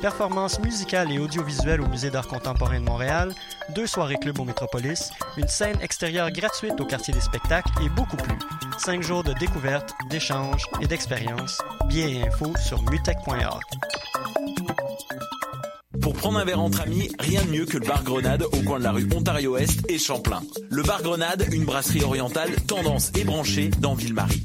Performances musicales et audiovisuelles au Musée d'art contemporain de Montréal, deux soirées club au Métropolis, une scène extérieure gratuite au quartier des spectacles et beaucoup plus. Cinq jours de découverte, d'échanges et d'expériences. Billets et infos sur mutech.org. Pour prendre un verre entre amis, rien de mieux que le bar Grenade au coin de la rue Ontario-Est et Champlain. Le bar Grenade, une brasserie orientale tendance et branchée dans Ville-Marie.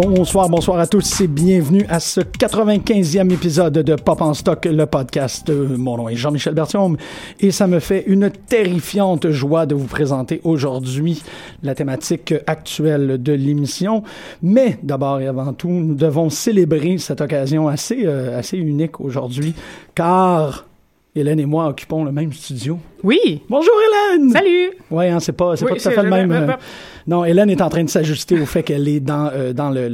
Bonsoir, bonsoir à tous et bienvenue à ce 95e épisode de Pop en Stock, le podcast. Euh, Mon nom est Jean-Michel Bertium et ça me fait une terrifiante joie de vous présenter aujourd'hui la thématique actuelle de l'émission. Mais d'abord et avant tout, nous devons célébrer cette occasion assez, euh, assez unique aujourd'hui car Hélène et moi occupons le même studio. Oui. Bonjour Hélène! Salut! Ouais, hein, c'est pas, c'est Oui, pas tout à fait le même. euh, non, Hélène est en train de s'ajuster au fait qu'elle est dans, euh, dans le,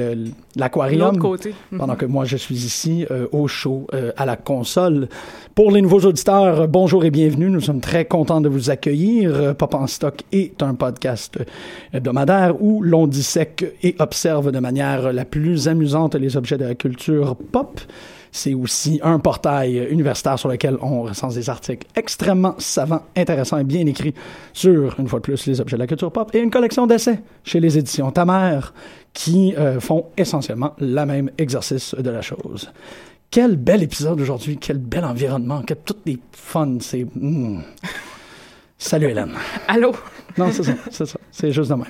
l'aquarium. L'autre côté. Mhm. Pendant que moi, je suis ici euh, au show, euh, à la console. Pour les nouveaux auditeurs, bonjour et bienvenue. Nous sommes très contents de vous accueillir. Pop en stock est un podcast hebdomadaire où l'on dissèque et observe de manière la plus amusante les objets de la culture pop. C'est aussi un portail universitaire sur lequel on recense des articles extrêmement savants, intéressants et bien écrits sur, une fois de plus, les objets de la culture pop et une collection d'essais chez les éditions Ta Mère qui euh, font essentiellement le même exercice de la chose. Quel bel épisode aujourd'hui, quel bel environnement, quel tout est fun, c'est... mm. Salut Hélène. Allô? Non, c'est ça, c'est ça, c'est juste de même.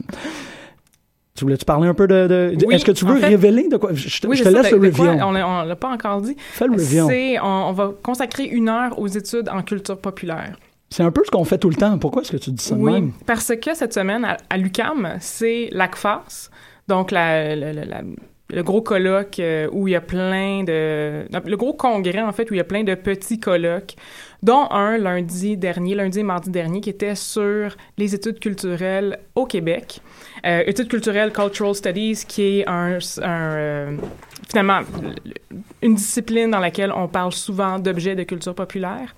Tu voulais-tu parler un peu de... de- de- Oui, Est-ce que tu veux fait- révéler de quoi? Je te, Oui, je te ça, laisse de- le review. On on l'a pas encore dit. Fais le review. On, on va consacrer une heure aux études en culture populaire. C'est un peu ce qu'on fait tout le temps. Pourquoi est-ce que tu dis ça Oui, même? parce que cette semaine, à, à l'UCAM, c'est l'ACFAS, donc la, la- la- la- le gros colloque euh, où il y a plein de... Le gros congrès, en fait, où il y a plein de petits colloques, dont un lundi dernier, lundi et mardi dernier, qui était sur les études culturelles au Québec. Euh, études culturelles, Cultural Studies, qui est un... un, euh, finalement, une discipline dans laquelle on parle souvent d'objets de culture populaire.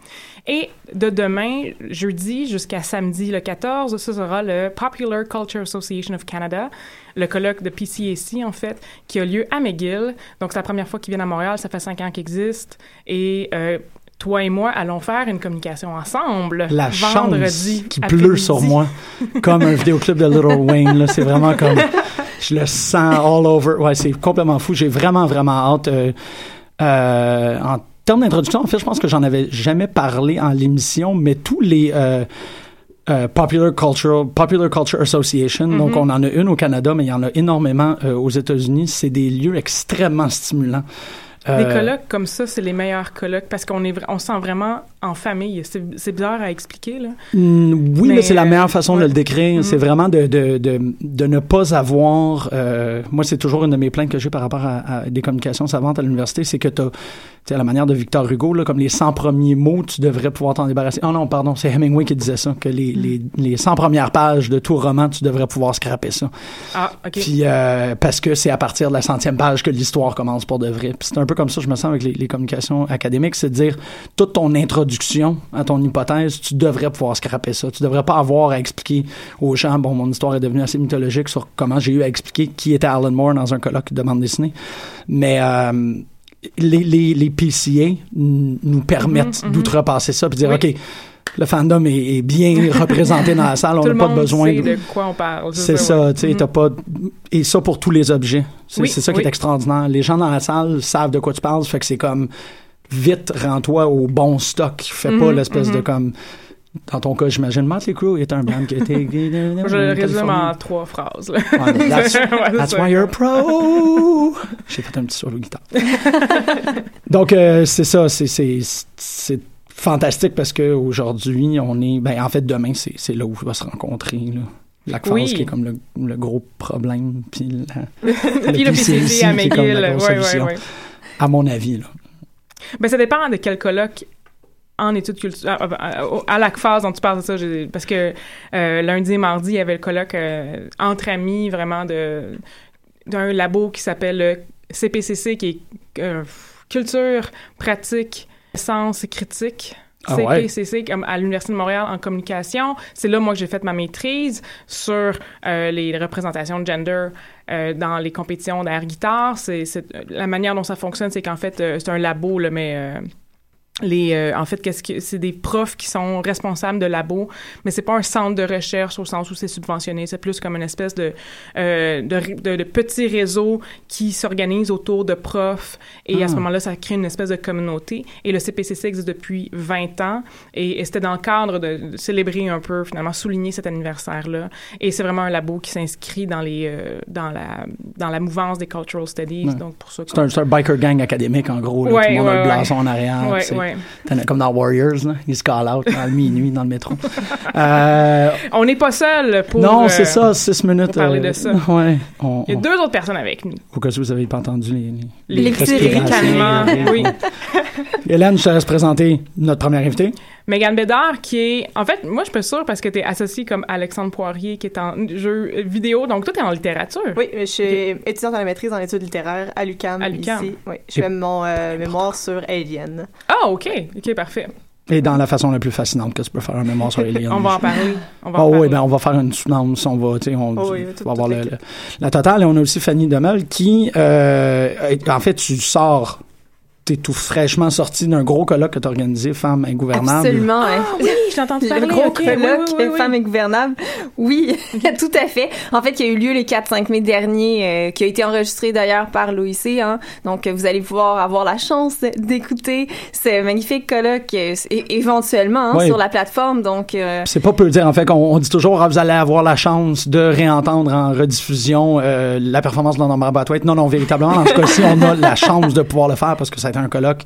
Et de demain, jeudi, jusqu'à samedi le 14, ce sera le Popular Culture Association of Canada, le colloque de PCAC, en fait, qui a lieu à McGill. Donc, c'est la première fois qu'ils viennent à Montréal. Ça fait cinq ans qu'ils existent. Et euh, toi et moi allons faire une communication ensemble La vendredi chance qui pleut sur moi, comme un vidéoclip de Little Wayne. là. C'est vraiment comme... Je le sens all over. Ouais, c'est complètement fou. J'ai vraiment, vraiment hâte. euh, euh, en termes d'introduction, en fait, je pense que j'en avais jamais parlé en l'émission, mais tous les... euh, euh, Popular Cultural Popular Culture Association. Donc, Mm-hmm. on en a une au Canada, mais il y en a énormément euh, aux États-Unis. C'est des lieux extrêmement stimulants. Des Euh, colloques comme ça, c'est les meilleurs colloques parce qu'on est, on se sent vraiment en famille. C'est bizarre à expliquer, là. Mm, oui, mais, Mais, c'est la meilleure façon de le décrire. C'est vraiment de, de, de, de ne pas avoir... euh, moi, c'est toujours une de mes plaintes que j'ai par rapport à, à des communications savantes à l'université, c'est que tu tu sais, à la manière de Victor Hugo, là, comme les 100 premiers mots, tu devrais pouvoir t'en débarrasser. Oh non, pardon, c'est Hemingway qui disait ça, que les, les, les 100 premières pages de tout roman, tu devrais pouvoir scraper ça. Ah, OK. Puis euh, parce que c'est à partir de la centième page que l'histoire commence pour de vrai. Puis c'est un peu comme ça, je me sens avec les, les communications académiques, c'est de dire toute ton introduction à ton hypothèse, tu devrais pouvoir scraper ça. Tu devrais pas avoir à expliquer aux gens, bon, mon histoire est devenue assez mythologique sur comment j'ai eu à expliquer qui était Alan Moore dans un colloque de bande dessinée. Mais euh, les, les, les PCA nous permettent Mhm, mhm. d'outrepasser ça puis dire, Oui. OK, le fandom est, est bien représenté dans la salle, on n'a pas besoin sait de... quoi on parle. C'est ça, tu sais, t'as pas. Et ça pour tous les objets. C'est Oui, ça qui oui. est extraordinaire. Les gens dans la salle savent de quoi tu parles, fait que c'est comme. Vite, rends-toi au bon stock. Fais pas Mhm, l'espèce de mhm. comme. Dans ton cas, j'imagine, Motley Crue est un band qui a été. Je le résume en trois phrases. là. Ouais, mais that's, why you're pro. J'ai fait un petit solo guitare. Donc euh, c'est ça, c'est fantastique parce que aujourd'hui on est, ben en fait demain c'est là où on va se rencontrer là. La phase Oui. qui est comme le, le gros problème, puis la- le PCC PCC à McGill. Ouais, ouais, ouais. à mon avis là. Ben, ça dépend de quel colloque en études culturelles. À, à, à la phase dont tu parles de ça, parce que euh, lundi et mardi, il y avait le colloque euh, entre amis, vraiment, de d'un labo qui s'appelle le CPCC, qui est euh, Culture, Pratique, Sens et Critique. Ah ouais? CPCC comme à l'Université de Montréal en communication. C'est là, moi, que j'ai fait ma maîtrise sur euh, les représentations de gender euh, dans les compétitions d'air guitare. C'est, la manière dont ça fonctionne, c'est qu'en fait, euh, c'est un labo, là, mais euh, les, euh, en fait, qu'est-ce que c'est des profs qui sont responsables de labo, mais c'est pas un centre de recherche au sens où c'est subventionné. C'est plus comme une espèce de euh, de, de, de petit réseau qui s'organise autour de profs et à ce Ah. moment-là, ça crée une espèce de communauté. Et le CPCC existe depuis 20 ans et, et c'était dans le cadre de, de célébrer un peu, finalement, souligner cet anniversaire-là. Et c'est vraiment un labo qui s'inscrit dans les euh, dans la dans la mouvance des cultural studies. Ouais. Donc pour ça. C'est un, un biker gang académique en gros. Là. Ouais, Tout le monde a le blason en arrière. Ouais, Comme dans Warriors, là. ils se call out à minuit dans le métro. Euh, On n'est pas seul pour. non, euh, c'est ça, six minutes. pour parler euh, de ça. Ouais. On, Il y a on- deux autres personnes avec nous. Au cas où vous n'avez pas entendu les, les, Les ricanements, oui. Hélène, je te laisse présenter notre première invitée. Megan Bédard, qui est. En fait, moi, je suis pas sûre parce que tu es associée comme Alexandre Poirier, qui est en jeu vidéo. Donc, toi, tu es en littérature. Oui, je suis étudiante en la maîtrise en études littéraires à l'UQAM. À l'UQAM. Ici. Oui, je fais mon euh, mémoire sur Alien. Ah, OK. OK, parfait. Et dans la façon la plus fascinante que tu peux faire un mémoire sur les liens. On va en parler. On va Ah en oui, parler. ben on va faire une soutenance, on va, tu sais, on, Oh oui, on tout- va avoir toute le- la totale. Et on a aussi Fanny Demel qui, euh, en fait, tu sors, t'es tout fraîchement sorti d'un gros colloque que tu as organisé, Femmes Ingouvernables. Absolument. hein. Ah oui, je t'ai entendu parler. Le gros OK, oui, colloque oui, oui, oui. Femmes ingouvernables. Oui, tout à fait. En fait, qui a eu lieu les 4-5 mai dernier, euh, qui a été enregistré d'ailleurs par l'OIC. Hein. Donc, euh, vous allez pouvoir avoir la chance d'écouter ce magnifique colloque euh, éventuellement hein, sur la plateforme. Donc, euh, C'est pas peu dire. En fait, on, on dit toujours, ah, vous allez avoir la chance de réentendre en rediffusion euh, la performance de London Brathwaite. Non, non, véritablement, dans ce cas-ci, on a la chance de pouvoir le faire parce que ça un colloque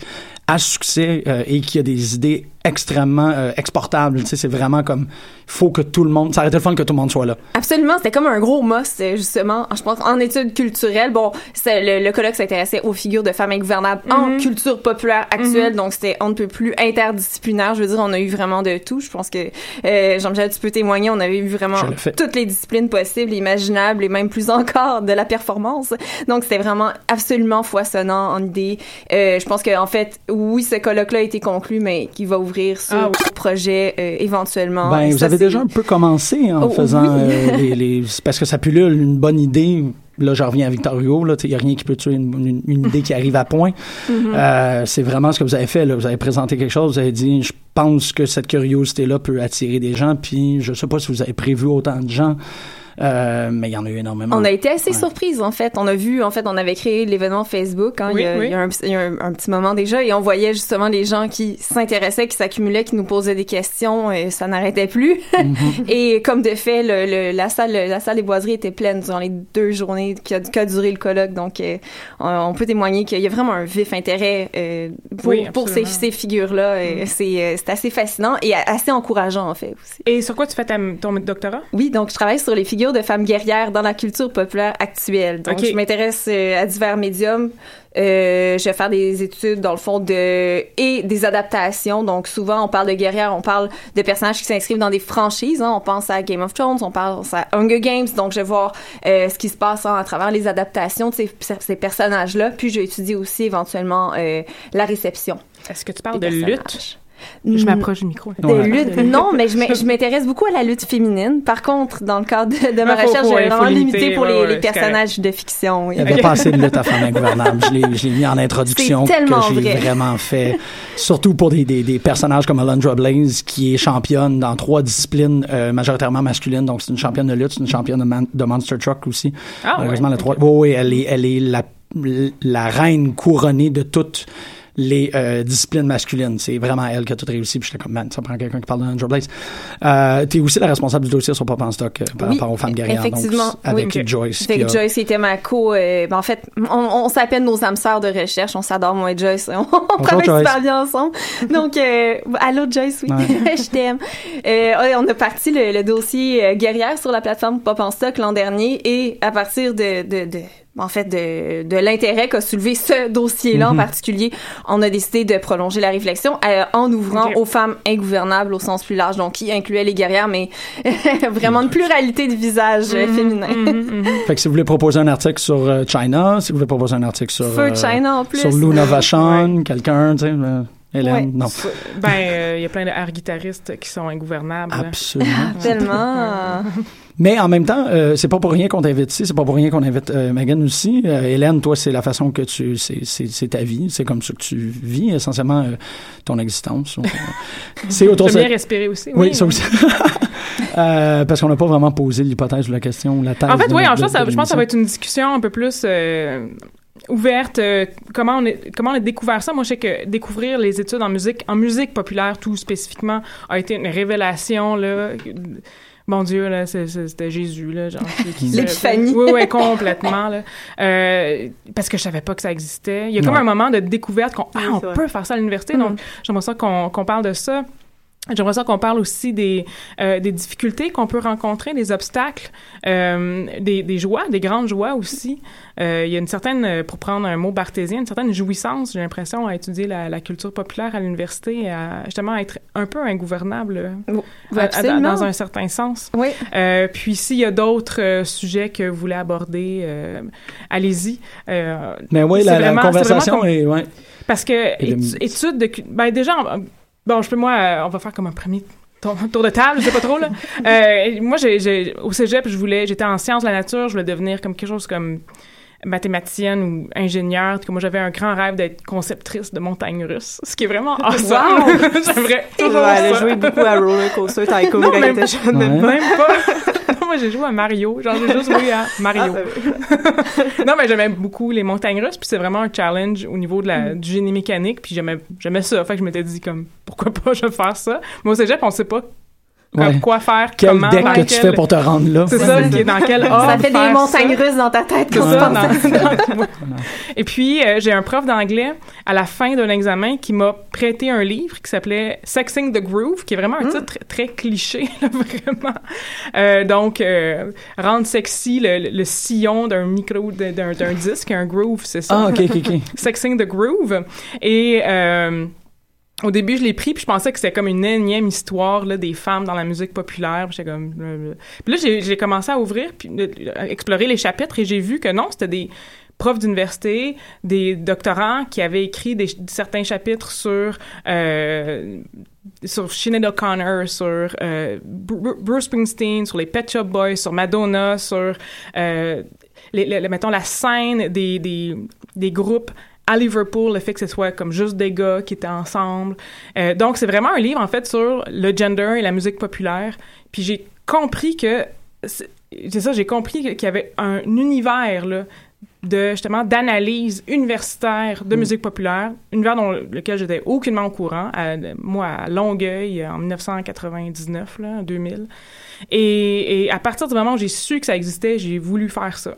à succès euh, et qui a des idées extrêmement euh, exportables. Tu sais, c'est vraiment comme, il faut que tout le monde, ça aurait été le fun que tout le monde soit là. Absolument, c'était comme un gros must euh, justement. Je pense en études culturelles, bon, c'est- le, le colloque s'intéressait aux figures de femmes ingouvernables en culture populaire actuelle, donc c'était on ne peut plus interdisciplinaire. Je veux dire, on a eu vraiment de tout. Je pense que euh, Jean-Michel, tu peux témoigner, on avait eu vraiment le toutes les disciplines possibles, imaginables et même plus encore de la performance. Donc c'était vraiment absolument foisonnant en idées. Euh, je pense qu'en fait, oui, ce colloque-là a été conclu, mais qui va ouvrir sur Ah oui. projets euh, éventuellement. Ben, vous ça, avez déjà un peu commencé en Oh, faisant oui. euh, les, parce que ça pullule une bonne idée. Là, je reviens à Victor Hugo. Là, il n'y a rien qui peut tuer une, une- une idée qui arrive à point. Mm-hmm. Euh, c'est vraiment ce que vous avez fait. Là. Vous avez présenté quelque chose. Vous avez dit, je pense que cette curiosité-là peut attirer des gens. Puis, je sais pas si vous avez prévu autant de gens, euh, mais il y en a eu énormément. On a été assez Ouais. surprises en fait. On a vu en fait, on avait créé l'événement Facebook. Hein, Oui, il y a, oui. il y a un, il y a un- un petit moment déjà et on voyait justement les gens qui s'intéressaient, qui s'accumulaient, qui nous posaient des questions et ça n'arrêtait plus. Mm-hmm. et comme de fait, le, le- la salle, la salle des boiseries était pleine durant les deux journées qu'a qu'a duré le colloque. Donc, euh, on, on peut témoigner qu'il y a vraiment un vif intérêt euh, pour, Oui, pour ces, figures-là. Et C'est euh, c'est assez fascinant et assez encourageant en fait aussi. Et sur quoi tu fais ta- ton doctorat? Oui, donc je travaille sur les figures de femmes guerrières dans la culture populaire actuelle. Donc je m'intéresse euh, à divers médiums. Euh, je vais faire des études dans le fond de et des adaptations. Donc souvent on parle de guerrières, on parle de personnages qui s'inscrivent dans des franchises. hein. On pense à Game of Thrones, on pense à Hunger Games. Donc je vais voir euh, ce qui se passe hein, à travers les adaptations de ces, ces personnages-là. Puis je vais étudier aussi éventuellement euh, la réception. Est-ce que tu parles de lutte? Je m'approche du micro. De Ouais. lutte, non, mais je m'in- je m'intéresse beaucoup à la lutte féminine. Par contre, dans le cadre de, de ma faut- recherche, j'ai vraiment limiter, limité pour ouais, les, ouais, les c'est personnages de fiction. oui. Il n'y avait pas assez de lutte à faire ingouvernable. Je l'ai, mis en introduction que j'ai vrai. vraiment fait. Surtout pour des, des, des personnages comme Alundra Blaze, qui est championne dans trois disciplines euh, majoritairement masculines. Donc, c'est une championne de lutte, c'est une championne de, man- de Monster Truck aussi. Ah, Malheureusement, ouais, la trois... ok. Oui, oui, elle est, elle est la, la reine couronnée de toutes les euh, disciplines masculines. C'est vraiment elle qui a tout réussi. Puis j'étais comme, man, ça prend quelqu'un qui parle de Angel Blaze. Euh, T'es aussi la responsable du dossier sur Pop en stock euh, par Oui, rapport aux femmes guerrières. effectivement. Donc, avec Oui. Joyce. Fait qui que a- Joyce était ma co. euh, ben, en fait, on, on s'appelle nos âmes sœurs de recherche. On s'adore, moi et Joyce. On, on travaille super bien ensemble. Donc, allô Joyce, oui, Ouais. je t'aime. On a parti le, le dossier guerrière sur la plateforme Pop en stock l'an dernier et à partir de, de, de en fait, de, de l'intérêt qu'a soulevé ce dossier-là Mhm. en particulier, on a décidé de prolonger la réflexion euh, en ouvrant aux femmes ingouvernables au sens plus large, donc qui incluait les guerrières, mais vraiment une pluralité de visages euh, féminins. Mhm, mhm. Fait que si vous voulez proposer un article sur euh, China, si vous voulez proposer un article sur... Euh, China en plus. Sur Luna Vachon, quelqu'un, tu sais, euh, Hélène, Ouais. non. Ben, euh, il y a plein de air guitaristes qui sont ingouvernables. Absolument. Tellement. Mais en même temps, euh, c'est pas pour rien qu'on t'invite ici, c'est pas pour rien qu'on invite euh, Megan aussi. Euh, Hélène, toi, c'est la façon que tu, c'est, ta vie, c'est comme ça que tu vis essentiellement ton existence. C'est autour de ça. bien respirer aussi. Oui, ça aussi. Parce qu'on n'a pas vraiment posé l'hypothèse ou la question la thèse. En fait, oui, en fait, je pense que ça va être une discussion un peu plus ouverte. euh, comment on est, comment on a découvert ça Moi, je sais que découvrir les études en musique, en musique populaire, tout spécifiquement, a été une révélation là. Mon Dieu, là, c'était Jésus, là, genre. L'épiphanie. Oui, oui, complètement, là. Euh, parce que je savais pas que ça existait. Il y a comme un moment de découverte qu'on, ah, on peut faire ça à l'université. Donc, j'aimerais ça qu'on qu'on parle de ça. J'aimerais ça qu'on parle aussi des, euh, des difficultés qu'on peut rencontrer, des obstacles, euh, des, des joies, des grandes joies aussi. Euh, il y a une certaine, pour prendre un mot barthésien, une certaine jouissance, j'ai l'impression, à étudier la, la culture populaire à l'université, à justement être un peu ingouvernable à- à- Absolument. dans un certain sens. Oui. Euh, puis s'il y a d'autres euh, sujets que vous voulez aborder, euh, allez-y. Euh, Mais oui, c'est la, la vraiment- c'est conversation vraiment est. Ouais. parce que études de ben déjà bon je peux moi euh, on va faire comme un premier tour, de table je sais pas trop là. Euh, moi j'ai, au cégep je voulais j'étais en sciences de la nature je voulais devenir comme quelque chose comme mathématicienne ou ingénieure que moi j'avais un grand rêve d'être conceptrice de montagnes russes ce qui est vraiment awesome. J'aimerais toujours Elle a joué beaucoup à Roller Coaster Tycoon quand elle était jeune. Même pas moi j'ai joué à Mario genre j'ai juste joué à Mario non, mais j'aimais beaucoup les montagnes russes, puis c'est vraiment un challenge au niveau de la, du génie mécanique, puis j'aimais, j'aimais ça. Fait que je m'étais dit, comme, pourquoi pas je vais faire ça. Mais au cégep, on sait pas comme, quoi faire, Quel comment, deck dans que tu fais pour te rendre là? C'est ça, qui est dans quel ordre Ça fait des montagnes ça. russes dans ta tête tu ça, dans- dans- Et puis, euh, j'ai un prof d'anglais à la fin d'un examen qui m'a prêté un livre qui s'appelait Sexing the Groove, qui est vraiment un Hmm. titre très, très cliché, là, vraiment. Euh, donc, euh, rendre sexy le, le sillon d'un micro, d'un, disque, un groove, c'est ça? Ah, ok, ok, ok. Sexing the Groove. Et euh, au début, je l'ai pris, puis je pensais que c'était comme une énième histoire là, des femmes dans la musique populaire. Puis comme... là, j'ai, commencé à ouvrir, puis euh, à explorer les chapitres, et j'ai vu que non, c'était des profs d'université, des doctorants qui avaient écrit des, certains chapitres sur euh, sur Sinead O'Connor, sur euh, Bru- Bruce Springsteen, sur les Pet Shop Boys, sur Madonna, sur euh, les, les- mettons la scène des, des, des groupes à Liverpool, le fait que ce soit comme juste des gars qui étaient ensemble. Euh, donc, c'est vraiment un livre, en fait, sur le gender et la musique populaire. Puis j'ai compris que... C'est ça, j'ai compris qu'il y avait un univers, là, de justement d'analyse universitaire de musique populaire, univers dans lequel j'étais aucunement au courant, à- moi à Longueuil en 1999 là, en 2000. Et, et à partir du moment où j'ai su que ça existait, j'ai voulu faire ça.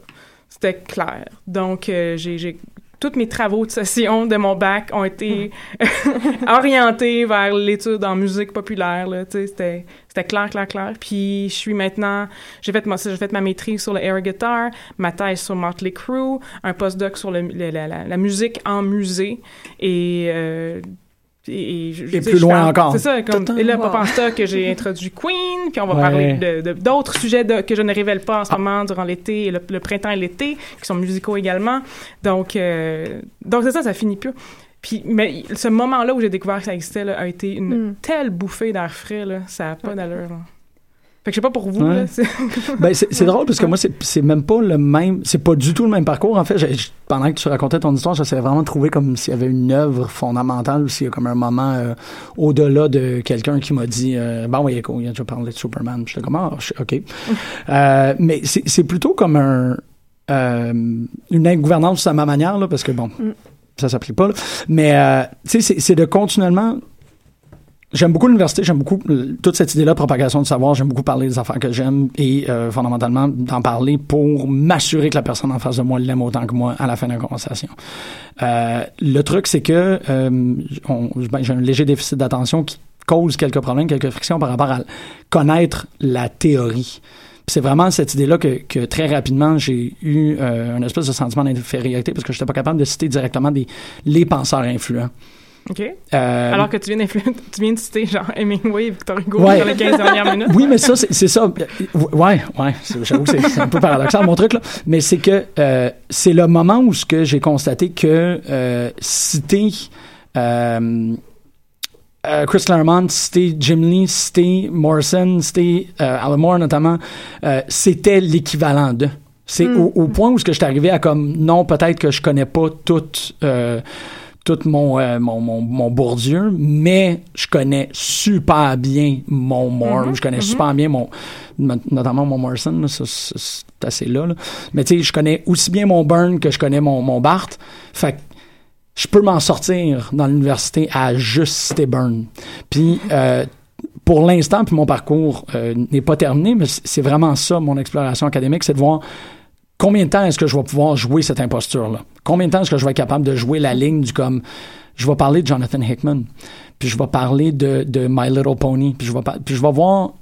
C'était clair. Donc euh, j'ai- tous mes travaux de session de mon bac ont été orientés vers l'étude en musique populaire. C'était, c'était clair, clair, clair. Puis je suis maintenant, j'ai fait, j'ai fait ma maîtrise sur le air guitar, ma thèse sur Motley Crue, un postdoc sur le, la- la musique en musée et euh, et, et je- je Et sais, plus je loin encore. C'est ça, comme, et là, Wow. pas ça que j'ai introduit Queen, puis on va Ouais. parler de, de- d'autres sujets de- que je ne révèle pas en ce moment durant l'été, et le, le printemps et l'été, qui sont musicaux également. Donc, euh, donc c'est ça, ça finit plus. Puis, mais ce moment-là où j'ai découvert que ça existait là, a été une Mm. telle bouffée d'air frais, là, ça n'a pas d'allure. Fait que je sais pas pour vous, Ouais. là, c'est- Ben, drôle parce que moi, c'est même pas le même, c'est pas du tout le même parcours. En fait, pendant que tu racontais ton histoire, j'essayais vraiment de trouver comme s'il y avait une œuvre fondamentale ou s'il y a comme un moment euh, au-delà de quelqu'un qui m'a dit euh, Bon, oui, écoute, il a déjà parlé de Superman. J'étais comme, ah, je- OK. Euh, mais c'est plutôt comme un, une ingouvernance à ma manière, là, parce que bon. ça s'applique pas. là. Mais euh, tu sais, c'est de continuellement J'aime beaucoup l'université, j'aime beaucoup euh, toute cette idée-là de propagation du savoir, j'aime beaucoup parler des affaires que j'aime et euh, fondamentalement d'en parler pour m'assurer que la personne en face de moi l'aime autant que moi à la fin de la conversation. Euh, le truc, c'est que euh, ben, j'ai un léger déficit d'attention qui cause quelques problèmes, quelques frictions par rapport à connaître la théorie. C'est vraiment cette idée-là que, que très rapidement j'ai eu euh, un espèce de sentiment d'infériorité parce que je n'étais pas capable de citer directement des, les penseurs influents. OK. Euh, Alors que tu viens, tu viens de citer genre Hemingway et Victor Hugo Ouais. dans les 15 dernières minutes. Oui, mais ça, c'est ça. Ouais, ouais. c'est- J'avoue que c'est- un peu paradoxal, mon truc, là. Mais c'est que euh, c'est le moment où ce que j'ai constaté que euh, citer Chris Claremont, citer Jim Lee, citer Morrison, citer euh, Alan Moore notamment, c'était l'équivalent de. C'est au, au point où ce que je suis arrivé à comme non, peut-être que je connais pas toute euh, tout mon, euh, mon, mon, mon Bourdieu, mais je connais super bien mon Moore, je connais super bien mon, not- notamment mon Morrison, là, ça, c'est assez là, là. Mais tu sais, je connais aussi bien mon Burn que je connais mon, mon Barthes. Fait que je peux m'en sortir dans l'université à juste citer Burn. Puis, euh, pour l'instant, puis mon parcours euh, n'est pas terminé, mais c'est vraiment ça, mon exploration académique, c'est de voir combien de temps est-ce que je vais pouvoir jouer cette imposture-là? Combien de temps est-ce que je vais être capable de jouer la ligne du comme, je vais parler de Jonathan Hickman, puis je vais parler de, de My Little Pony, puis je vais, puis je vais voir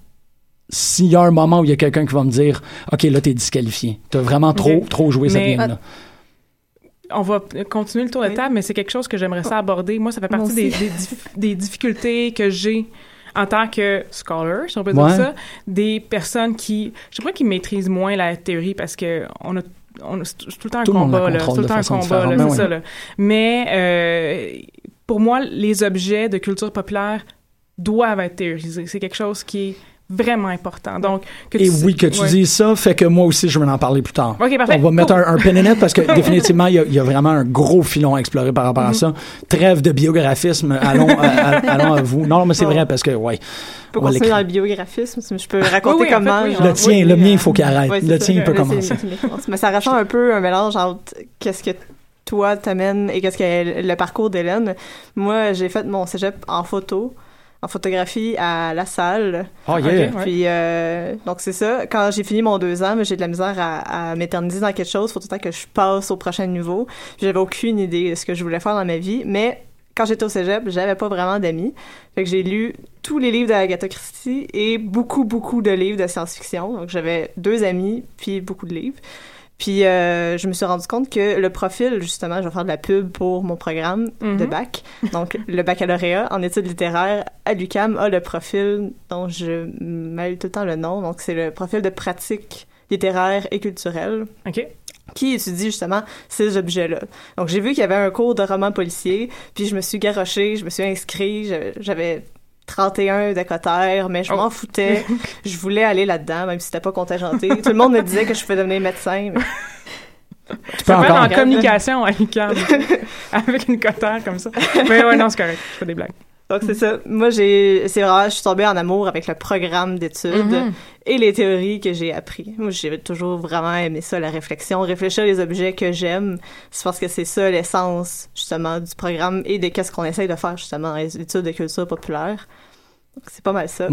s'il y a un moment où il y a quelqu'un qui va me dire, OK, là, t'es disqualifié. T'as vraiment trop, trop joué cette game-là. On va continuer le tour de Oui. table, mais c'est quelque chose que j'aimerais ça aborder. Moi, ça fait partie des, aussi. des, dif- des difficultés que j'ai en tant que scholar, si on peut Ouais. dire ça, des personnes qui, je sais pas, qui maîtrisent moins la théorie parce que on a, on a- c'est tout le temps un Tout combat, là. C'est tout le temps un combat, là, c'est Ben ça, là. Mais, euh, pour moi, les objets de culture populaire doivent être théorisés. C'est quelque chose qui est vraiment important. Donc, que Et tu- oui, que tu ouais. dises ça, fait que moi aussi, je vais en parler plus tard. Ok, parfait. On va mettre un, un pin in it parce que définitivement, il y, a, il y a vraiment un gros filon à explorer par rapport à ça. Trêve de biographisme, allons, à, à- allons à vous. Non, mais c'est Bon. vrai parce que, ouais. Je peux continuer dans le biographisme, je peux raconter oui, comment. fait, oui, genre, Le tien, oui, le euh, mien, il faut qu'il arrête. le tien, il peut commencer. Mais ça ressemble un peu un mélange entre qu'est-ce que toi t'amènes et qu'est-ce que le parcours d'Hélène. Moi, j'ai fait mon cégep en photo, en photographie à la salle. Oh, yeah. Ouais. Puis, euh, donc c'est ça. Quand j'ai fini mon deux ans, j'ai de la misère à, à m'éterniser dans quelque chose. Faut tout le temps que je passe au prochain niveau. J'avais aucune idée de ce que je voulais faire dans ma vie. Mais quand j'étais au cégep, j'avais pas vraiment d'amis. Fait que j'ai lu tous les livres d'Agatha Christie et beaucoup, beaucoup de livres de science-fiction. Donc j'avais deux amis, puis beaucoup de livres. Puis euh, je me suis rendu compte que le profil, justement, je vais faire de la pub pour mon programme de Mhm. bac. Donc le baccalauréat en études littéraires à l'UCAM a le profil dont je mêle tout le temps le nom. Donc c'est le profil de pratique littéraire et culturelle OK. qui étudie justement ces objets-là. Donc j'ai vu qu'il y avait un cours de roman policier, puis je me suis garochée, je me suis inscrit, j'avais- j'avais 31 de cotère, mais je Oh. m'en foutais. je voulais aller là-dedans, même si c'était pas contingenté. Tout le monde me disait que je pouvais devenir médecin. mais- Tu peux en communication à l'UQAM, avec une cotère comme ça. Mais ouais, non, c'est correct. Je fais des blagues. Donc c'est ça. Moi j'ai, c'est vraiment, je suis tombée en amour avec le programme d'études Mhm. et les théories que j'ai appris. Moi j'ai toujours vraiment aimé ça, la réflexion, réfléchir les objets que j'aime. C'est parce que c'est ça l'essence justement du programme et de qu'est-ce qu'on essaye de faire justement dans les études de culture populaire. Donc c'est pas mal ça.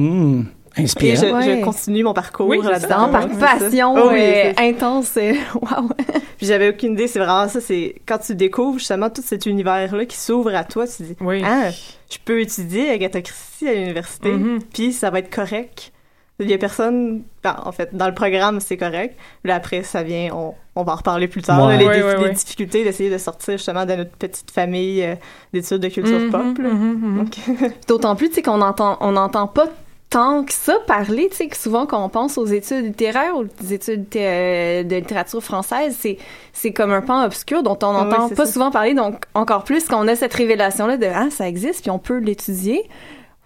Mmh, Et inspirant. je, Ouais. je continue mon parcours Oui, là-dedans. Dans par passion Oh oui, euh, intense. euh, Wow. Puis j'avais aucune idée, c'est vraiment ça, c'est quand tu découvres justement tout cet univers-là qui s'ouvre à toi, tu dis Oui. Ah, je peux étudier Agatha Christie à l'université, Mhm. puis ça va être correct. Il y a personne, ben, en fait, dans le programme, c'est correct. Là, après, ça vient, on, on va en reparler plus tard, Ouais. là, les, Ouais, les difficultés d'essayer de sortir justement de notre petite famille euh, d'études de culture Mhm, pop. là. mhm, mhm. Donc, D'autant plus, tu sais, qu'on entend, on n'entend pas tant que ça parler, tu sais, que souvent quand on pense aux études littéraires ou aux études euh, de littérature française, c'est, c'est comme un pan obscur dont on Ah oui, n'entend c'est pas ça. souvent parler, donc encore plus quand on a cette révélation-là de « Ah, ça existe, puis on peut l'étudier »,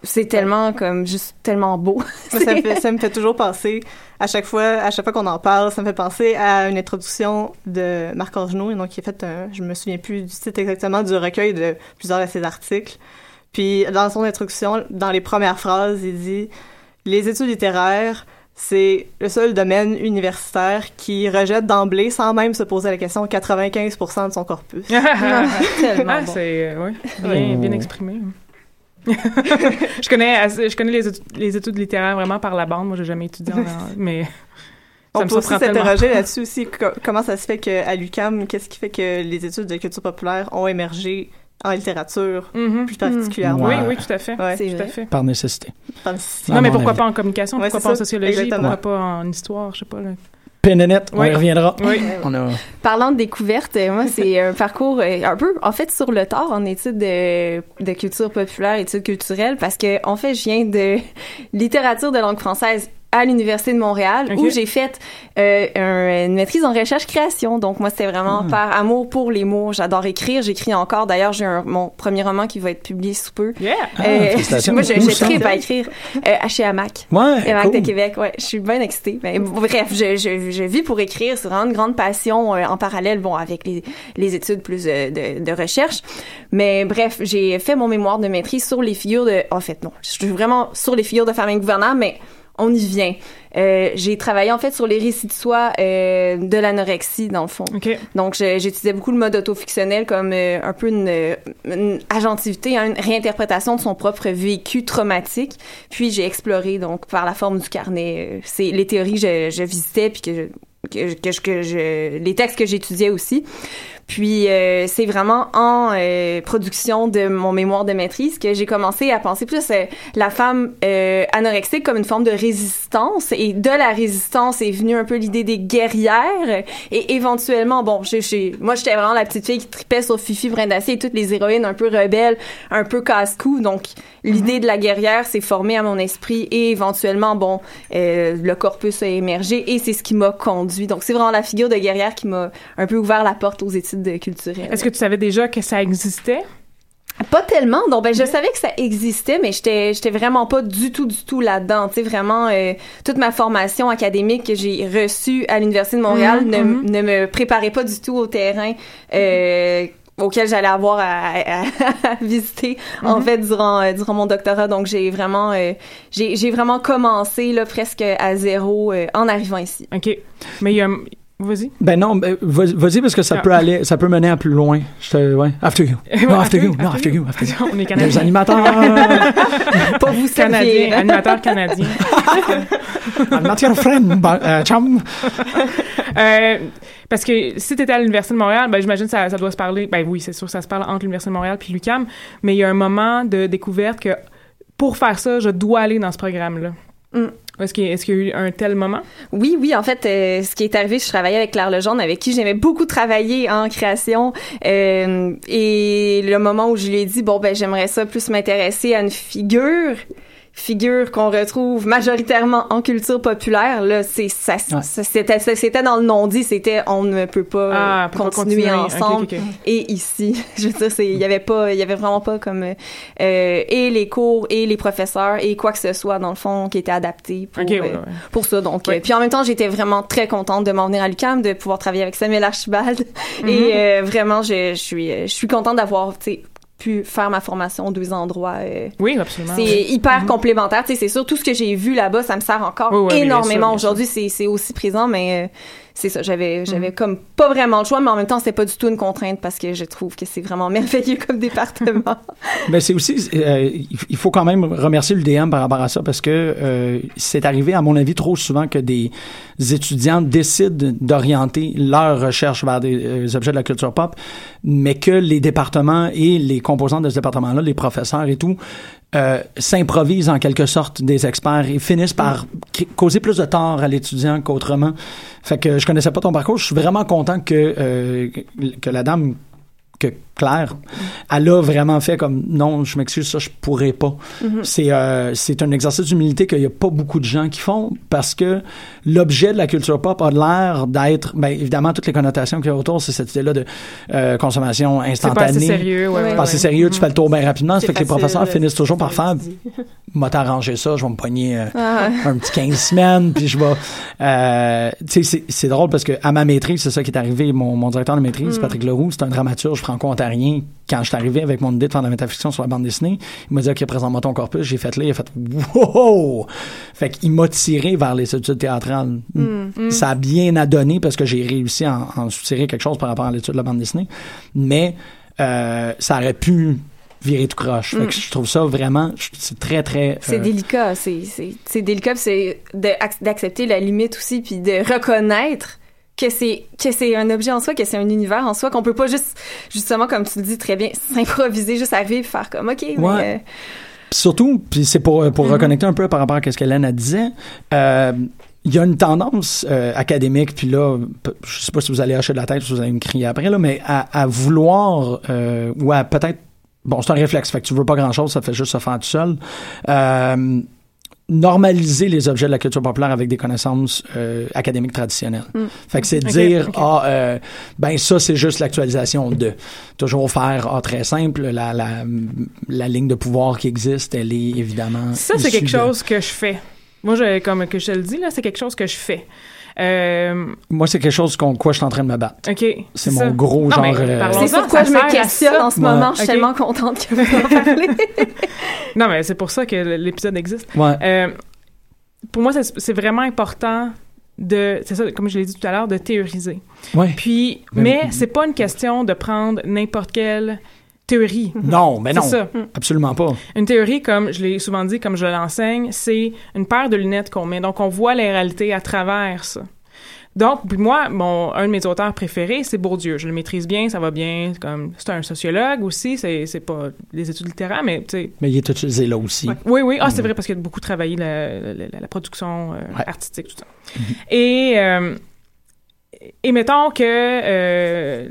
c'est tellement comme, juste tellement beau. Ça, me fait, ça me fait toujours penser, à chaque fois, à chaque fois qu'on en parle, ça me fait penser à une introduction de Marc Orgeneau, donc qui a fait un, je me souviens plus du titre exactement, du recueil de plusieurs de ses articles. Puis, dans son introduction, dans les premières phrases, il dit « Les études littéraires, c'est le seul domaine universitaire qui rejette d'emblée, sans même se poser la question, 95% de son corpus. Tellement Ah, bon. c'est euh, ouais, bien, bien exprimé. je connais assez- je connais les études, les études littéraires vraiment par la bande. Moi, j'ai jamais étudié en mais ça On peut aussi s'interroger là-dessus aussi, co- comment ça se fait qu'à l'UQAM, qu'est-ce qui fait que les études de culture populaire ont émergé en littérature, Mhm. plus particulièrement. Oui, Ouais. oui, tout à fait. Ouais. Tout à fait. Par nécessité. Si- À non, mais pourquoi avis. pas en communication? Ouais, pourquoi pas en sociologie? Exactement. Pourquoi pas en histoire? Je sais pas. Là. Pénénette, on Oui. y reviendra. Oui. On a... Parlant de découverte, euh, moi, c'est un parcours euh, un peu, en fait, sur le tard en études de, de culture populaire, études culturelles, parce que, en fait, je viens de littérature de langue française à l'Université de Montréal, où j'ai fait euh, un- une maîtrise en recherche-création. Donc, moi, c'était vraiment par amour pour les mots. J'adore écrire. J'écris encore. D'ailleurs, j'ai un- mon premier roman qui va être publié sous peu. Yeah! Ah, Euh, félicitations. moi, ça? tripe à écrire euh, à chez Hamac. Ouais, Et Mac cool. de Québec, ouais, je suis bien excitée. Mais bref, je, je, je vis pour écrire, c'est vraiment une grande passion euh, en parallèle, bon, avec les, les études plus euh, de, de recherche. Mais bref, j'ai fait mon mémoire de maîtrise sur les figures de, en fait, non, je suis vraiment sur les figures de famille gouvernante, mais on y vient. Euh, j'ai travaillé en fait sur les récits de soi euh, de l'anorexie dans le fond. Donc, j'étudiais beaucoup le mode autofictionnel comme euh, un peu une, une agentivité, hein, une réinterprétation de son propre vécu traumatique. Puis, j'ai exploré, donc, par la forme du carnet, c'est les théories que je, je visitais, puis que je, que, que, je- que je, les textes que j'étudiais aussi. Puis, euh, c'est vraiment en euh, production de mon mémoire de maîtrise que j'ai commencé à penser plus euh, la femme euh, anorexique comme une forme de résistance. Et de la résistance est venue un peu l'idée des guerrières. Et éventuellement, bon, j'ai, j'ai- moi, j'étais vraiment la petite fille qui tripait sur Fifi Brindacier et toutes les héroïnes un peu rebelles, un peu casse-cou. Donc, l'idée de la guerrière s'est formée à mon esprit et éventuellement, bon, euh, le corpus a émergé et c'est ce qui m'a conduit. Donc, c'est vraiment la figure de guerrière qui m'a un peu ouvert la porte aux études de culturelles. Est-ce que tu savais déjà que ça existait? Pas tellement. Donc, ben, je savais que ça existait, mais j'étais, j'étais vraiment pas du tout, du tout là-dedans. Tu sais, vraiment, euh, toute ma formation académique que j'ai reçue à l'Université de Montréal Mhm, ne, mhm. ne me préparait pas du tout au terrain. Euh, auquel j'allais avoir à, à- à visiter en Mhm. fait durant euh, durant mon doctorat donc j'ai vraiment euh, j'ai j'ai vraiment commencé là presque à zéro euh, en arrivant ici OK. Mais il y a... Vas-y. Ben non, ben, vas- vas-y parce que ça Ah. peut aller, ça peut mener à plus loin. Je te, ouais. After you. Non, after you. Non, after you. After you. On est Les canadiens. animateurs. pas vous Canadiens, animateurs canadiens. animateurs friend. ben, euh, chum. Euh, parce que si tu étais à l'Université de Montréal, ben, j'imagine que ça, ça doit se parler. Ben oui, c'est sûr, ça se parle entre l'Université de Montréal puis l'UQAM, mais il y a un moment de découverte que pour faire ça, je dois aller dans ce programme-là. Mm. Est-ce qu'il y, a- est-ce qu'il y a eu un tel moment? Oui, oui, en fait, euh, ce qui est arrivé, je travaillais avec Claire Lejeune, avec qui j'aimais beaucoup travailler en création. Euh, et le moment où je lui ai dit, bon, ben, j'aimerais ça plus m'intéresser à une figure, figure qu'on retrouve majoritairement en culture populaire, là, c'est ça, Ouais. c'était, c'était dans le non-dit, c'était on ne peut pas Ah, continuer, continuer. ensemble. Et ici, je veux dire, c'est, il y avait pas, il y avait vraiment pas comme euh, et les cours et les professeurs et quoi que ce soit dans le fond qui était adapté pour ouais, euh, ouais. pour ça. Donc, Ouais. euh, puis en même temps, j'étais vraiment très contente de m'en venir à l'UQAM, de pouvoir travailler avec Samuel Archibald. Et euh, vraiment, je, je suis, je suis contente d'avoir, tu sais, pu faire ma formation aux deux endroits. euh, Oui, absolument. c'est oui. hyper complémentaire. Tu sais, c'est sûr, tout ce que j'ai vu là-bas, ça me sert encore Oui, oui, énormément. Aujourd'hui, c'est, c'est aussi présent, mais euh, c'est ça. J'avais, j'avais Mhm. comme pas vraiment le choix, mais en même temps, c'était pas du tout une contrainte parce que je trouve que c'est vraiment merveilleux comme département. Mais c'est aussi, euh, il faut quand même remercier l'UDM par rapport à ça parce que euh, c'est arrivé, à mon avis, trop souvent que des étudiants décident d'orienter leur recherche vers des euh, objets de la culture pop, mais que les départements et les composants de ce département-là, les professeurs et tout, euh, s'improvisent en quelque sorte des experts et finissent par causer plus de tort à l'étudiant qu'autrement. Fait que je connaissais pas ton parcours. Je suis vraiment content que euh, que la dame que Elle a vraiment fait comme non, je m'excuse, ça je pourrais pas. C'est euh, c'est un exercice d'humilité qu'il y a pas beaucoup de gens qui font parce que l'objet de la culture pop a l'air d'être, ben évidemment toutes les connotations qu'il y a autour, c'est cette idée-là de euh, consommation C'est pas instantanée. assez sérieux. Ouais, Ouais. ouais, Pas assez ouais. sérieux, tu fais le tour bien rapidement. Ça C'est fait que les facile, professeurs finissent toujours par faire m'a t'arrangé ça, je vais me pogner euh, Ah. un petit 15 semaines, puis je vais... Euh, tu sais, c'est- c'est drôle parce que à ma maîtrise, c'est ça qui est arrivé. Mon, mon directeur de maîtrise, Mm. Patrick Leroux, c'est un dramaturge franco-ontarien. Rien. Quand je suis arrivé avec mon idée de faire de la métafiction sur la bande dessinée, il m'a dit, OK, présente-moi ton corpus. J'ai fait là, il a fait, wow! Fait qu'il m'a tiré vers les études théâtrales. Ça a bien à donner parce que j'ai réussi à en, en soutirer quelque chose par rapport à l'étude de la bande dessinée. Mais, euh, ça aurait pu virer tout croche. Fait que je trouve ça vraiment, c'est très, très... C'est euh, délicat, c'est c'est c'est délicat, c'est d'accepter la limite aussi, puis de reconnaître que c'est que c'est un objet en soi, que c'est un univers en soi, qu'on peut pas juste justement comme tu le dis très bien s'improviser, juste arriver faire comme ok, mais Ouais. euh, Puis surtout, puis c'est pour, pour reconnecter un peu par rapport à ce qu'Hélène a disait, euh, il y a une tendance euh, académique, puis là, je sais pas si vous allez hacher de la tête, si vous allez me crier après, là, mais à, à vouloir, euh, ou à peut-être, bon, c'est un réflexe, fait que tu veux pas grand-chose, ça fait juste se faire tout seul, euh, normaliser les objets de la culture populaire avec des connaissances euh, académiques traditionnelles. Fait que c'est de Ok, dire, ah, euh, ben ça, c'est juste l'actualisation de. Toujours faire, ah, très simple, la, la, la ligne de pouvoir qui existe, elle est évidemment. Ça, c'est quelque de- chose que je fais. Moi, je, comme que je te le dis, là, c'est quelque chose que je fais. Euh, Moi, c'est quelque chose contre quoi je suis en train de me battre. OK. C'est ça. mon gros Non, genre, mais euh, c'est pourquoi ça je me questionne ça. en ce Ouais. moment. Je suis tellement contente que vous en parlez. Non, mais c'est pour ça que l'épisode existe. Ouais. Euh, pour moi, c'est vraiment important de, c'est ça, comme je l'ai dit tout à l'heure, de théoriser. ouais. Puis, Ben, mais c'est pas une question de prendre n'importe quelle théorie. Non, mais non. Ça. Absolument pas. Une théorie, comme je l'ai souvent dit, comme je l'enseigne, c'est une paire de lunettes qu'on met. Donc, on voit la réalité à travers ça. Donc, puis moi, mon, un de mes auteurs préférés, c'est Bourdieu. Je le maîtrise bien, ça va bien. Comme, c'est un sociologue aussi, c'est, c'est pas des études littéraires, mais tu sais, Mais il est utilisé là aussi. oui, oui. Ah, c'est vrai, parce qu'il a beaucoup travaillé la, la, la- la production euh, Ouais. artistique, tout ça. Et, euh, et mettons que euh,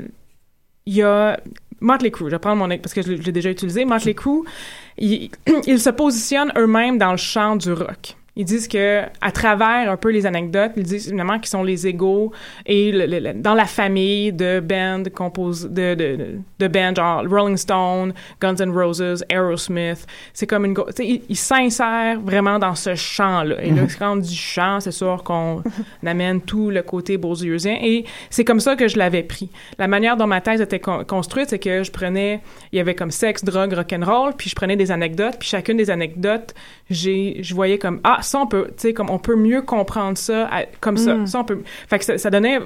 il y a Motley Crue, je vais prendre mon parce que je l'ai déjà utilisé. Motley Crue, ils se positionnent eux-mêmes dans le champ du rock. Ils disent que, à travers un peu les anecdotes, ils disent évidemment qu'ils sont les égaux et le- le- le- dans la famille de bands compose de, de, de, bands genre Rolling Stone, Guns N' Roses, Aerosmith. C'est comme une, ils ils s'insèrent vraiment dans ce champ-là. Et là, quand on dit champ, c'est sûr qu'on amène tout le côté bourdieusien. Et c'est comme ça que je l'avais pris. La manière dont ma thèse était con- construite, c'est que je prenais, il y avait comme sexe, drogue, rock'n'roll, puis je prenais des anecdotes, puis chacune des anecdotes, j'ai, je voyais comme ah ça on peut, tu sais comme on peut mieux comprendre ça à- comme ça. Ça on peut. Fait que ça, ça donnait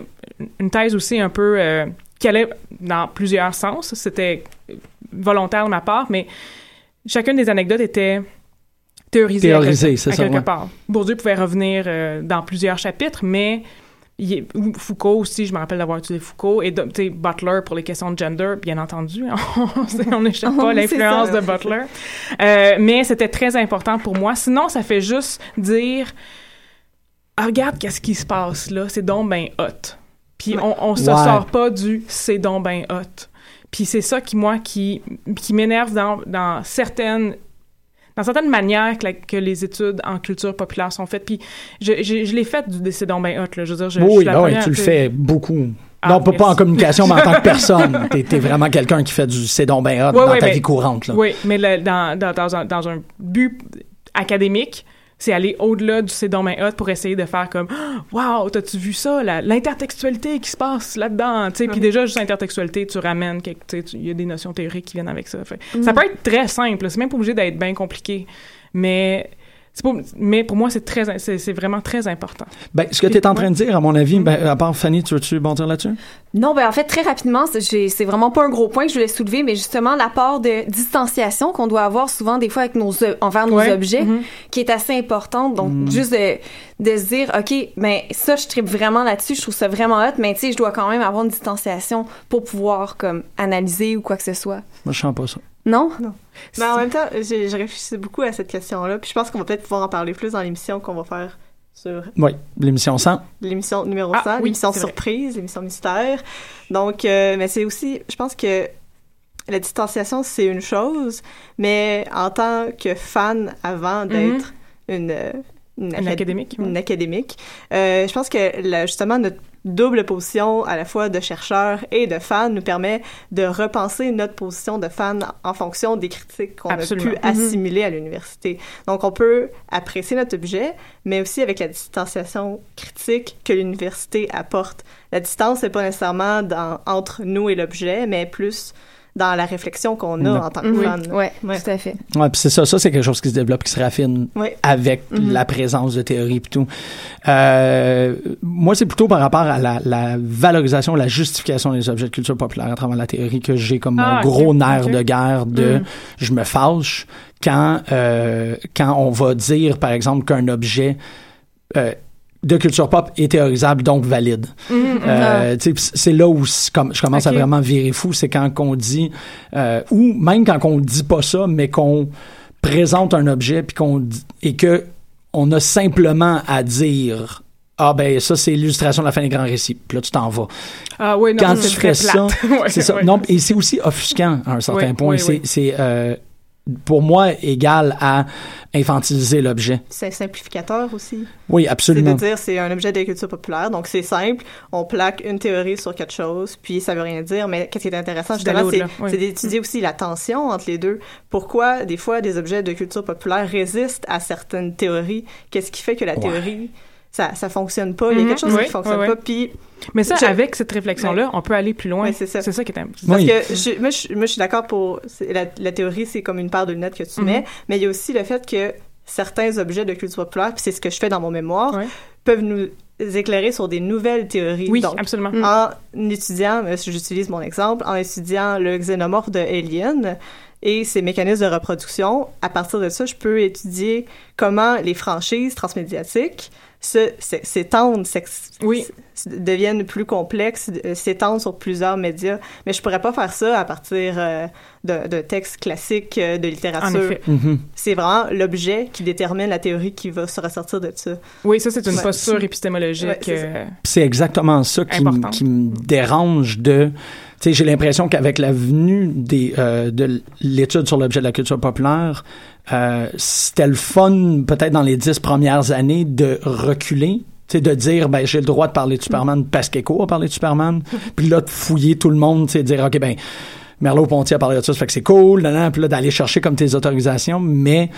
une thèse aussi un peu euh, qui allait dans plusieurs sens. C'était volontaire de ma part, mais chacune des anecdotes était théorisée, à Théorisée, quelque- à ça, ouais. part. Bourdieu pouvait revenir euh, dans plusieurs chapitres, mais est- Foucault aussi, je me rappelle d'avoir utilisé Foucault, et de- Butler pour les questions de gender, bien entendu, on n'échappe pas à l'influence de Butler. Euh, mais c'était très important pour moi. Sinon, ça fait juste dire, Ah, regarde qu'est-ce qui se passe là, c'est donc ben hot. Puis on, on se Ouais. sort pas du c'est donc ben hot. Puis c'est ça qui, moi, qui, qui m'énerve dans, dans certaines dans certaines manières que, la- que les études en culture populaire sont faites. Puis je, je, je l'ai fait du donc ben hot, là. Je veux dire, je, je suis oui, la ben oui, première, tu le fais beaucoup. Ah, non, pas, pas en communication, mais en tant que personne. T'es es vraiment quelqu'un qui fait du c'est donc ben hot Ouais, dans ouais, ta mais- vie courante. Là. Oui, mais le- dans, dans, dans, un, dans un but académique, c'est aller au-delà du c'est dans ma hot pour essayer de faire comme Wow, t'as-tu vu ça, la- l'intertextualité qui se passe là-dedans? Tu sais, Puis déjà, juste intertextualité, tu ramènes, il y a des notions théoriques qui viennent avec ça. Fait, Ça peut être très simple, c'est même pas obligé d'être bien compliqué, mais. C'est Pas, mais pour moi, c'est très, c'est vraiment très important. Ben, ce que tu es en train de dire, à mon avis, ben, à part Fanny, tu veux-tu bondir là-dessus? Non, ben en fait, très rapidement, c'est vraiment pas un gros point que je voulais soulever, mais justement l'apport de distanciation qu'on doit avoir souvent des fois avec nos o- envers nos Ouais. objets, Mhm. qui est assez importante. Donc juste de, de se dire, ok, ben ça, je tripe vraiment là-dessus, je trouve ça vraiment hot, mais tu sais, je dois quand même avoir une distanciation pour pouvoir comme analyser ou quoi que ce soit. Moi, je sens pas ça. Non? Mais en même temps, j'ai réfléchi beaucoup à cette question-là, puis je pense qu'on va peut-être pouvoir en parler plus dans l'émission qu'on va faire sur Oui, l'émission 100. l'émission numéro Ah, 100, oui, l'émission surprise, l'émission mystère. Donc, euh, mais c'est aussi, je pense que la distanciation, c'est une chose, mais en tant que fan avant d'être une, euh, une, Une acad- académique, ouais. une académique, euh, je pense que la- justement notre double position à la fois de chercheur et de fan nous permet de repenser notre position de fan en fonction des critiques qu'on a pu assimiler à l'université. Donc on peut apprécier notre objet, mais aussi avec la distanciation critique que l'université apporte. La distance n'est pas nécessairement dans, entre nous et l'objet, mais plus dans la réflexion qu'on a Non. en tant que fan. Ouais, Ouais. tout à fait. Ouais, puis c'est ça, ça c'est quelque chose qui se développe, qui se raffine Ouais. avec Mhm. la présence de théorie et tout. Euh, moi, c'est plutôt par rapport à la, la valorisation, la justification des objets de culture populaire à travers la théorie que j'ai comme Ah, mon gros nerf de guerre de Mhm. je me fâche quand euh, quand on va dire par exemple qu'un objet euh, de culture pop est théorisable donc valide. Mhm. Euh, sais, c'est là où comme, je commence à vraiment virer fou, c'est quand on dit, euh, ou même quand on dit pas ça, mais qu'on présente un objet puis qu'on et que on a simplement à dire ah ben ça c'est l'illustration de la fin des grands récits. Puis là tu t'en vas. Ah oui, non, quand tu fais ça, Ouais, c'est ça. ouais. Non, et c'est aussi offusquant à un certain Oui, point. oui, c'est oui. c'est euh, pour moi égal à infantiliser l'objet. C'est simplificateur aussi. Oui, C'est de absolument. dire c'est un objet de culture populaire, donc c'est simple. On plaque une théorie sur quelque chose, puis ça veut rien dire. Mais qu'est-ce qui est intéressant C'est justement, c'est oui. d'étudier aussi la tension entre les deux. Pourquoi des fois des objets de culture populaire résistent à certaines théories? Qu'est-ce qui fait que la Ouais. théorie ça ça fonctionne pas Il y a Mhm, quelque chose oui, qui fonctionne oui, pas. Puis Mais ça, Je- avec cette réflexion-là, on peut aller plus loin. Ouais, c'est ça. C'est ça qui est important. Parce Oui. que je, moi, je, moi, je suis d'accord pour la, la théorie, c'est comme une paire de lunettes que tu Mhm. mets, mais il y a aussi le fait que certains objets de culture populaire, puis c'est ce que je fais dans mon mémoire, Ouais. peuvent nous éclairer sur des nouvelles théories. Oui, Donc, absolument. Mm. en étudiant, si j'utilise mon exemple, en étudiant le xénomorphe de Alien et ses mécanismes de reproduction, à partir de ça, je peux étudier comment les franchises transmédiatiques se- Oui. deviennent plus complexes, euh, s'étendent sur plusieurs médias. Mais je pourrais pas faire ça à partir euh, d'un texte classique euh, de littérature. Mhm. C'est vraiment l'objet qui détermine la théorie qui va se ressortir de ça. Oui, ça, c'est une Ouais. posture épistémologique. Ouais, c'est ça. euh, c'est exactement ça qui, me dérange de tu sais j'ai l'impression qu'avec la venue des euh, de l'étude sur l'objet de la culture populaire euh, c'était le fun peut-être dans les dix premières années de reculer sais, de dire ben j'ai le droit de parler de Superman parce qu'Echo a parlé de Superman puis là de fouiller tout le monde de dire ok ben Merleau-Ponty a parlé de ça, ça fait que c'est cool, puis là, d'aller chercher comme tes autorisations, mais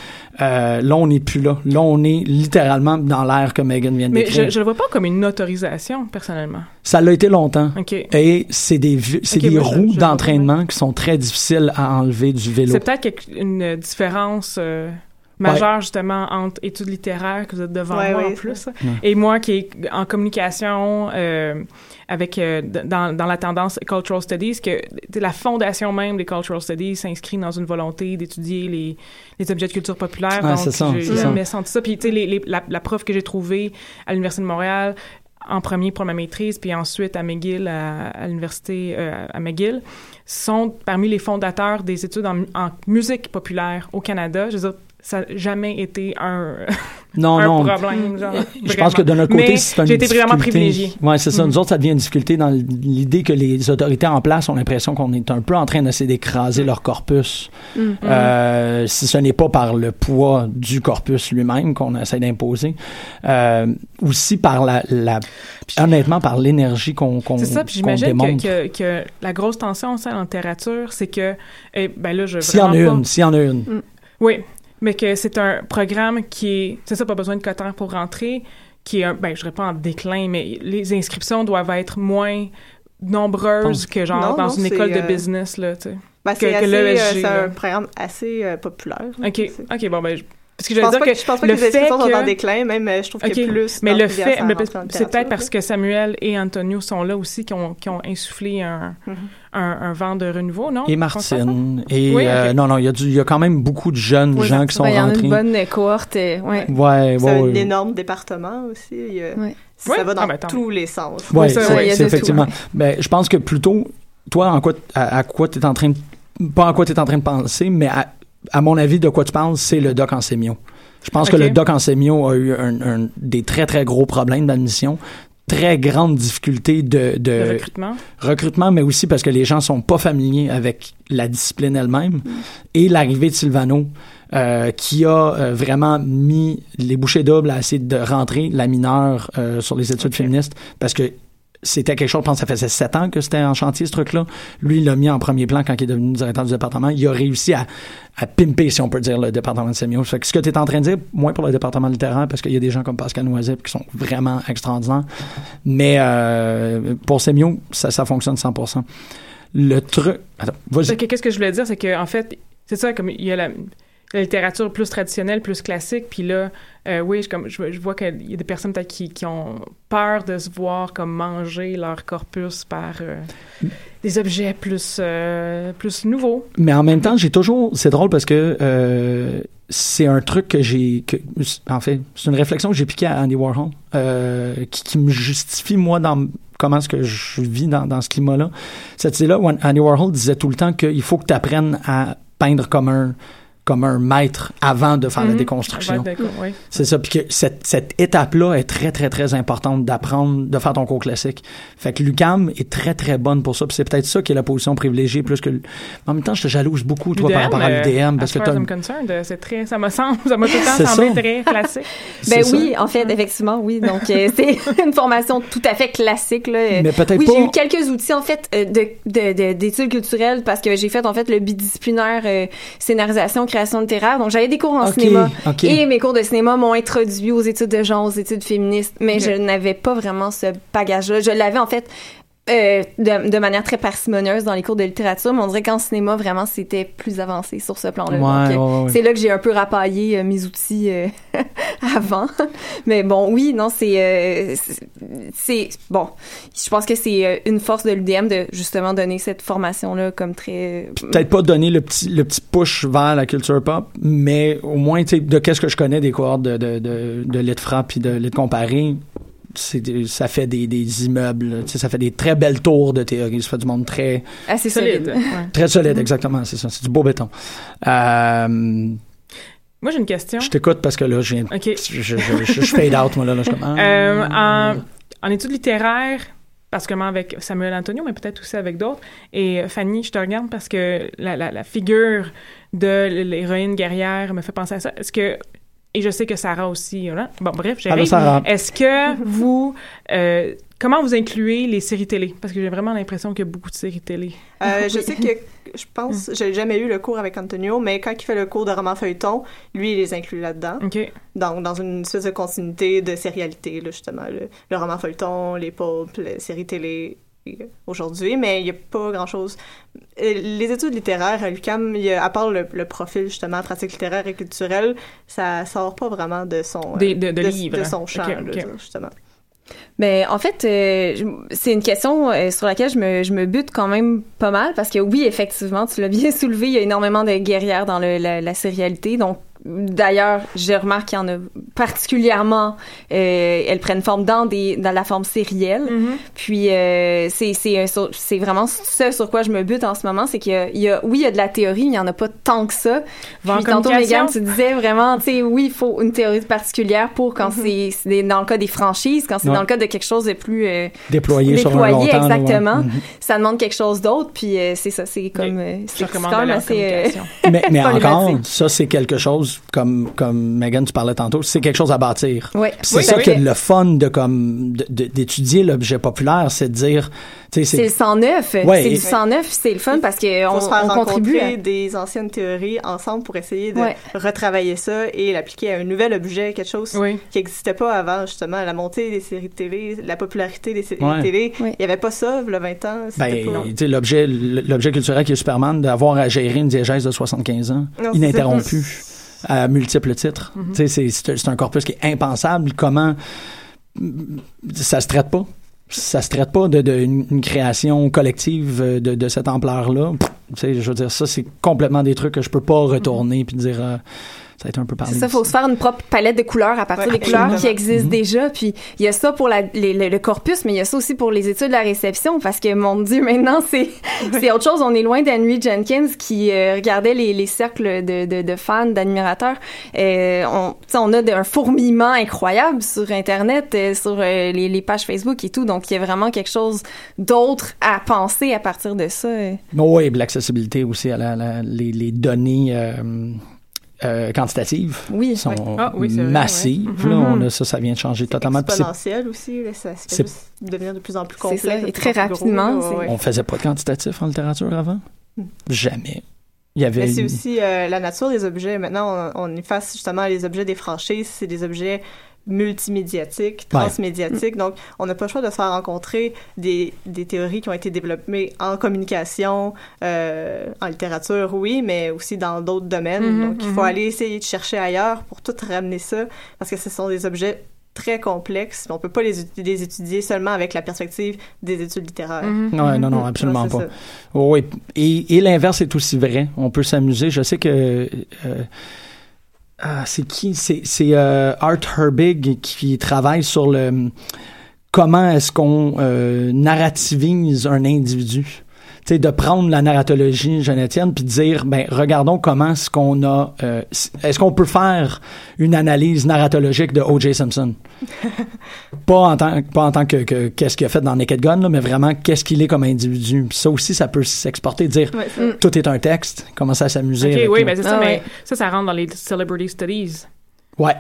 euh, là, on n'est plus là. Là, on est littéralement dans l'air que Megan vient de Mais je, je le vois pas comme une autorisation, personnellement. Ça l'a été longtemps. OK. Et c'est des, c'est des roues d'entraînement qui sont très difficiles à enlever du vélo. C'est peut-être une différence euh, majeure, justement, entre études littéraires, que vous êtes devant Ouais, moi ouais, en plus, Ouais. et moi qui est en communication euh, avec euh, dans, dans la tendance Cultural Studies, que la fondation même des Cultural Studies s'inscrit dans une volonté d'étudier les, les objets de culture populaire. Ouais, donc, c'est ça, j'ai c'est ça. jamais senti ça. Puis, tu sais, les- les- la, la prof que j'ai trouvée à l'Université de Montréal, en premier pour ma maîtrise, puis ensuite à McGill, à, à l'université euh, à McGill, sont parmi les fondateurs des études en, en musique populaire au Canada. Je veux dire, ça n'a jamais été un, non, un non. problème. Genre, Je pense que de notre côté, c'est une j'ai été vraiment difficulté. privilégiée. Ouais, c'est ça. Mhm. Nous autres, ça devient une difficulté dans l'idée que les autorités en place ont l'impression qu'on est un peu en train d'essayer d'écraser leur corpus. Mm. Euh, si ce n'est pas par le poids du corpus lui-même qu'on essaie d'imposer, euh, aussi par la, la honnêtement par l'énergie qu'on qu'on C'est ça, puis qu'on j'imagine démontre. que, que, que la grosse tension aussi en littérature, c'est que, eh, ben là, je S'il y en a une, s'il y en a une. Oui, mais que c'est un programme qui est, c'est ça, pas besoin de cotant pour rentrer, qui est, un, ben, je dirais pas en déclin, mais les inscriptions doivent être moins nombreuses que genre Non, dans non, une école de euh, business, là, tu sais. Ben, Que- c'est que assez, l'ESG, euh, c'est un programme assez euh, populaire. OK, OK, bon, ben, je- parce que Je pense, dire que, que, je pense pas le que les fait inscriptions sont en que- déclin, même je trouve qu'il y a OK, plus mais le fait, c'est peut-être parce que Samuel et Antonio sont là aussi qui ont, qui ont insufflé un, Mhm. Un, un vent de renouveau, non? Et? Martine. Et Oui, euh, non, non, il y, a du- il y a quand même beaucoup de jeunes Oui, gens qui sont Ben, Il y en a rentrés. une bonne cohorte. euh, ouais. Ouais, C'est ouais, un ouais. énorme département aussi. il y a- Ouais. Ça Ouais. va dans Ah, ben, tous les sens. Oui, c'est effectivement. Ben, je pense que plutôt, toi, en quoi, à, à quoi tu es en train de. Pas à quoi tu es en train de penser, mais à, à mon avis, de quoi tu penses, c'est le doc en sémio. Je pense que le doc en sémio a eu un, un- des très, très gros problèmes d'admission, très grandes difficultés de, de recrutement. recrutement, mais aussi parce que les gens sont pas familiers avec la discipline elle-même. Mm. Et l'arrivée de Silvano, euh, qui a euh, vraiment mis les bouchées doubles à essayer de rentrer la mineure euh, sur les études féministes, parce que c'était quelque chose, je pense que ça faisait sept ans que c'était en chantier, ce truc-là. Lui, il l'a mis en premier plan quand il est devenu directeur du département. Il a réussi à, pimper, si on peut dire, le département de sémio. Fait que ce que tu es en train de dire, moins pour le département littéraire, parce qu'il y a des gens comme Pascal Noisette qui sont vraiment extraordinaires. Mais euh, pour sémio, ça, ça fonctionne 100%. le truc. Attends, vas-y. Qu'est-ce que je voulais dire, c'est que en fait, c'est ça, comme il y a la littérature plus traditionnelle, plus classique, puis là, euh, oui, je, vois qu'il y a des personnes qui, ont peur de se voir comme manger leur corpus par euh, des objets plus, euh, plus nouveaux. Mais en même temps, j'ai toujours. C'est drôle parce que c'est un truc que j'ai. En fait, c'est une réflexion que j'ai piquée à Andy Warhol, qui, qui me justifie, moi, dans comment est-ce que je vis dans, dans ce climat-là. Cette idée-là, Andy Warhol disait tout le temps qu'il faut que tu apprennes à peindre comme un comme un maître avant de faire la Mhm. déconstruction. C'est ça. Puis que cette, cette étape-là est très, très, très importante d'apprendre, de faire ton cours classique. Fait que l'UCAM est très, très bonne pour ça. Puis c'est peut-être ça qui est la position privilégiée plus que... En même temps, je te jalouse beaucoup, toi, par rapport à euh, l'UDM. Parce que euh, c'est très, ça me semble, ça m'a tout le temps semblé ça. très classique. Ben ça. oui, en fait, effectivement, oui. Donc, euh, c'est une formation tout à fait classique. Là. Mais peut-être oui, pas... j'ai eu quelques outils, en fait, euh, de, de, de- d'études culturelles parce que j'ai fait, en fait, le bidisciplinaire euh, scénarisation, création littéraire. Donc, j'avais des cours en cinéma. Et mes cours de cinéma m'ont introduit aux études de genre, aux études féministes. Mais je n'avais pas vraiment ce bagage-là. Je l'avais, en fait, euh, de, de manière très parcimonieuse dans les cours de littérature, mais on dirait qu'en cinéma, vraiment, c'était plus avancé sur ce plan-là. Ouais, euh, ouais, ouais. c'est là que j'ai un peu rapaillé euh, mes outils euh, avant. Mais bon, oui, non, c'est euh, c'est- c'est bon. Je pense que c'est une force de l'UDM de justement donner cette formation-là comme très. peut-être pas donner le petit, le petit push vers la culture pop, mais au moins, tu sais, de qu'est-ce que je connais des cohortes de, de, de, de lit frappe puis de lit comparé, c'est ça fait des, des immeubles, ça fait des très belles tours de théorie, ça fait du monde très, assez Solide. solide. ouais. très solide, exactement, c'est ça, c'est du beau béton. Euh, Moi, j'ai une question. je t'écoute parce que là, je viens, OK. je, je, je, je, fade out, moi, là, là je comme, ah. Euh, en, en études littéraires, particulièrement avec Samuel Antonio, mais peut-être aussi avec d'autres. Et euh, Fanny, je te regarde parce que la, la, la figure de l'héroïne guerrière me fait penser à ça. Est-ce que et je sais que Sarah aussi. Voilà. Bon, bref, Sarah. Est-ce que vous euh, comment vous incluez les séries télé? Parce que j'ai vraiment l'impression qu'il y a beaucoup de séries télé. Euh, je sais que, je pense, j'ai jamais eu le cours avec Antonio, mais quand il fait le cours de roman feuilleton, lui, il les inclut là-dedans. Ok. Donc, dans une espèce de continuité de sérialité, là, justement. Le, le roman feuilleton, les pulps, les séries télé aujourd'hui, mais il n'y a pas grand-chose. Euh, Les études littéraires à y a- à part le, le profil, justement, pratique littéraire et culturelle, ça sort pas vraiment de son... euh, Des- de- de livres. De son champ, justement. Ben, en fait, euh, c'est une question euh, sur laquelle je me, je me bute quand même pas mal parce que oui, effectivement, tu l'as bien soulevé, il y a énormément de guerrières dans le, la, la sérialité. Donc, d'ailleurs, je remarque qu'il y en a particulièrement, euh, elles prennent forme dans des dans la forme sérielle. Puis euh, c'est c'est un sur- c'est vraiment ce sur quoi je me bute en ce moment, c'est qu'il y a, il y a- oui il y a de la théorie, mais il y en a pas tant que ça. Puis tantôt. Megan, tu disais vraiment, tu sais, oui il faut une théorie particulière pour quand c'est c'est dans le cas des franchises, quand c'est Ouais. dans le cas de quelque chose de plus euh, déployé, sur un ouais. exactement. Mhm. ça demande quelque chose d'autre. Puis euh, c'est ça, c'est comme c'est quand même assez. euh, mais, mais encore, ça, c'est quelque chose, comme, comme Megan, tu parlais tantôt, c'est quelque chose à bâtir. Puis C'est Oui, ça oui. que le fun de comme d'étudier l'objet populaire, c'est de dire, C'est le c'est 109. Ouais, c'est du 109, c'est le fun parce faut on, se faire on contribue. rencontrer à- des anciennes théories ensemble pour essayer de Ouais. retravailler ça et l'appliquer à un nouvel objet, quelque chose Oui. qui n'existait pas avant, justement, la montée des séries de télé, la popularité des séries Ouais. de télé. Il n'y avait pas ça, il y a 20 ans. c'était ben, l'objet l'objet culturel qui est Superman, d'avoir à gérer une diégèse de 75 ans, Non, ininterrompue, à multiples titres. Sais, c'est- un corpus qui est impensable. Comment ça se traite pas? Ça se traite pas de, de une, une création collective euh, de, de cette ampleur-là? Je veux dire, ça, c'est complètement des trucs que je peux pas retourner puis dire, euh, ça a été un peu parlé. C'est ça, faut se faire une propre palette de couleurs à partir Ouais, des couleurs qui existent Mhm. déjà. Puis il y a ça pour la, les- le, le corpus, mais il y a ça aussi pour les études de la réception, parce que mon Dieu, maintenant c'est c'est autre chose. On est loin d'Henry Jenkins qui euh, regardait les, les cercles de, de, de fans, d'admirateurs. Euh, on, tu sais, on a de- un fourmillement incroyable sur Internet, euh, sur euh, les, les pages Facebook et tout. Donc il y a vraiment quelque chose d'autre à penser à partir de ça. Oui, l'accessibilité aussi à la, la- les, les données euh, quantitatives Oui. sont Ah oui, c'est vrai, massives. ouais. Là, Mhm. on a ça, ça vient de changer totalement. C'est- exponentiel aussi, là, ça se fait juste devenir de plus en plus C'est complexe. ça, et très gros, rapidement, là, c'est- ouais. On faisait pas de quantitatif en littérature avant? Hmm. Jamais. Il y avait. Mais c'est aussi euh, la nature des objets. Maintenant, on, on efface justement les objets des franchises. C'est des objets multimédiatique, transmédiatique. Donc, on n'a pas le choix de se faire rencontrer des, des théories qui ont été développées en communication, euh, en littérature, oui, mais aussi dans d'autres domaines. Mhm, Donc, il faut mhm. aller essayer de chercher ailleurs pour tout ramener ça, parce que ce sont des objets très complexes. On peut pas les, étu- les étudier seulement avec la perspective des études littéraires. Ouais, non, non, absolument Ouais, pas. ça. Oui, et, et l'inverse est aussi vrai. On peut s'amuser. Je sais que euh, ah, c'est qui? C'est euh, Art Herbig qui travaille sur le comment est-ce qu'on euh, narrativise un individu. Tu sais, de prendre la narratologie genetienne puis de dire ben regardons comment est-ce qu'on a euh, est-ce qu'on peut faire une analyse narratologique de O.J. Simpson? Pas en tant pas en tant que, que- qu'est-ce qu'il a fait dans Naked Gun là, mais vraiment qu'est-ce qu'il est comme individu? Puis ça aussi ça peut s'exporter dire Ouais, tout est un texte commencer à s'amuser Ok, avec oui, ben c'est ça, Ah mais ouais. ça, ça rentre dans les celebrity studies. ouais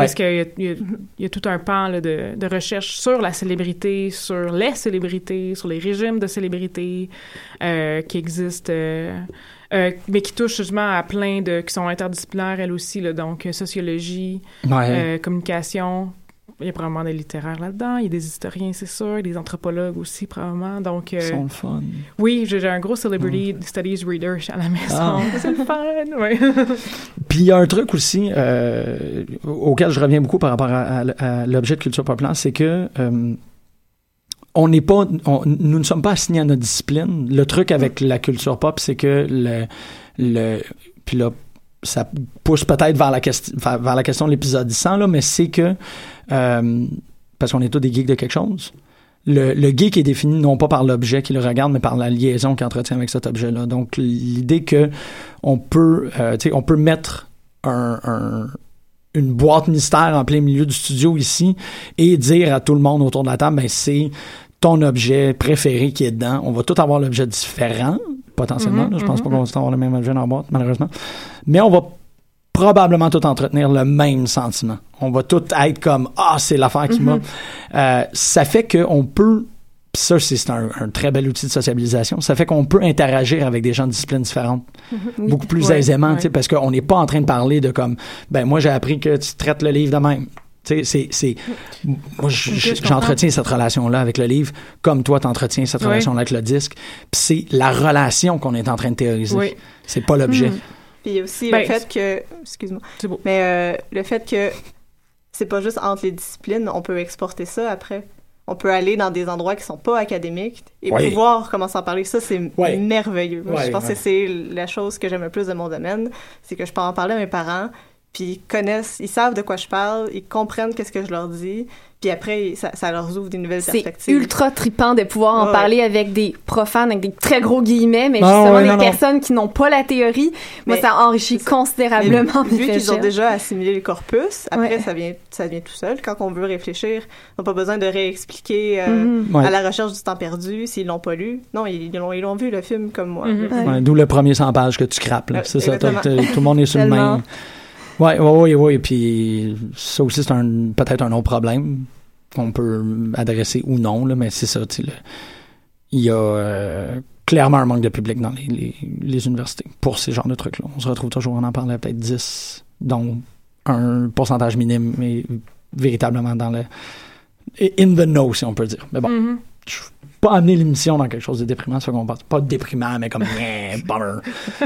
Parce qu'il y, a- y y tout un pan là, de, de recherche sur la célébrité, sur les célébrités, sur les régimes de célébrité euh, qui existent, euh, euh, mais qui touchent justement à plein de... qui sont interdisciplinaires, elles aussi, là, donc sociologie, ouais communication. Il y a probablement des littéraires là-dedans, il y a des historiens, c'est sûr, des anthropologues aussi, probablement. Donc, euh, ils sont le fun oui, j'ai un gros celebrity studies reader à la maison. Ah. C'est le fun, oui. Puis il y a un truc aussi euh, auquel je reviens beaucoup par rapport à, à- à l'objet de culture populaire, c'est que euh, on n'est pas, on- nous ne sommes pas assignés à notre discipline. Le truc avec la culture pop, c'est que le, le, puis là, ça pousse peut-être vers la question, vers la question de l'épisode 100 là, mais c'est que euh, parce qu'on est tous des geeks de quelque chose. Le, geek est défini non pas par l'objet qui le regarde, mais par la liaison qu'il entretient avec cet objet-là. Donc, l'idée que on peut, euh, peut mettre un, un- une boîte mystère en plein milieu du studio ici et dire à tout le monde autour de la table, ben c'est ton objet préféré qui est dedans. On va tout avoir l'objet différent, potentiellement. Mhm, là. Je pense mhm. pas qu'on va avoir le même objet dans la boîte, malheureusement. Mais on va probablement tout entretenir le même sentiment. On va tout être comme ah c'est l'affaire qui m'a. Euh, ça fait que on peut pis ça c'est un, un très bel outil de sociabilisation. Ça fait qu'on peut interagir avec des gens de disciplines différentes beaucoup plus Ouais, aisément, ouais. parce qu'on n'est pas en train de parler de comme ben moi j'ai appris que tu traites le livre de même. Tu sais, c'est c'est moi je j'entretiens cette relation là avec le livre comme toi t'entretiens cette Ouais. relation là avec le disque. Puis c'est la relation qu'on est en train de théoriser. Oui. C'est pas l'objet. Mhm. Puis il y a aussi Ben, le fait que, excuse-moi, C'est beau. mais euh, le fait que c'est pas juste entre les disciplines, on peut exporter ça après. On peut aller dans des endroits qui sont pas académiques et pouvoir commencer à en parler. Ça, c'est merveilleux. Moi, je pense que c'est la chose que j'aime le plus de mon domaine, c'est que je peux en parler à mes parents, puis ils connaissent, ils savent de quoi je parle, ils comprennent qu'est-ce que je leur dis, puis après, ça, ça leur ouvre des nouvelles C'est perspectives. ultra trippant de pouvoir en Ouais. parler avec des profanes, avec des très gros guillemets, mais Ah, justement ouais, des non, non. personnes qui n'ont pas la théorie. Moi, ça enrichit c'est considérablement mes vu qu'ils ont déjà assimilé le corpus, après, Ouais. ça, vient, ça vient tout seul. Quand on veut réfléchir, on n'a pas besoin de réexpliquer euh, Mhm. Ouais. à la recherche du temps perdu s'ils l'ont pas lu. Non, ils l'ont ils l'ont vu, le film, comme moi. Mhm. Ouais, D'où le premier 100 pages que tu crapes. là. Euh, C'est ça, tout le monde est sur le même. Ouais, ouais, ouais. Puis ça aussi, c'est un, peut-être un autre problème qu'on peut adresser ou non, là, mais c'est ça, Il y a euh, clairement un manque de public dans les, les, les universités pour ces genres de trucs-là. On se retrouve toujours à en parler à peut-être 10, dont un pourcentage minime, mais véritablement dans le. in the know, si on peut dire. Mais bon Mhm. Pas amener l'émission dans quelque chose de déprimant, c'est ça qu'on pense. Pas déprimant, mais comme bummer.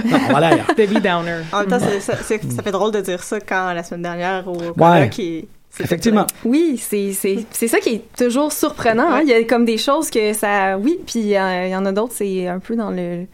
Non, on va aller ailleurs. Debbie Downer. En même temps, c'est- ça, fait drôle de dire ça quand la semaine dernière au Ouais. colloque, qui Effectivement. Oui, c'est c'est c'est ça qui est toujours surprenant. hein. Il y a comme des choses que ça, oui, puis euh, il y en a d'autres, c'est un peu dans le.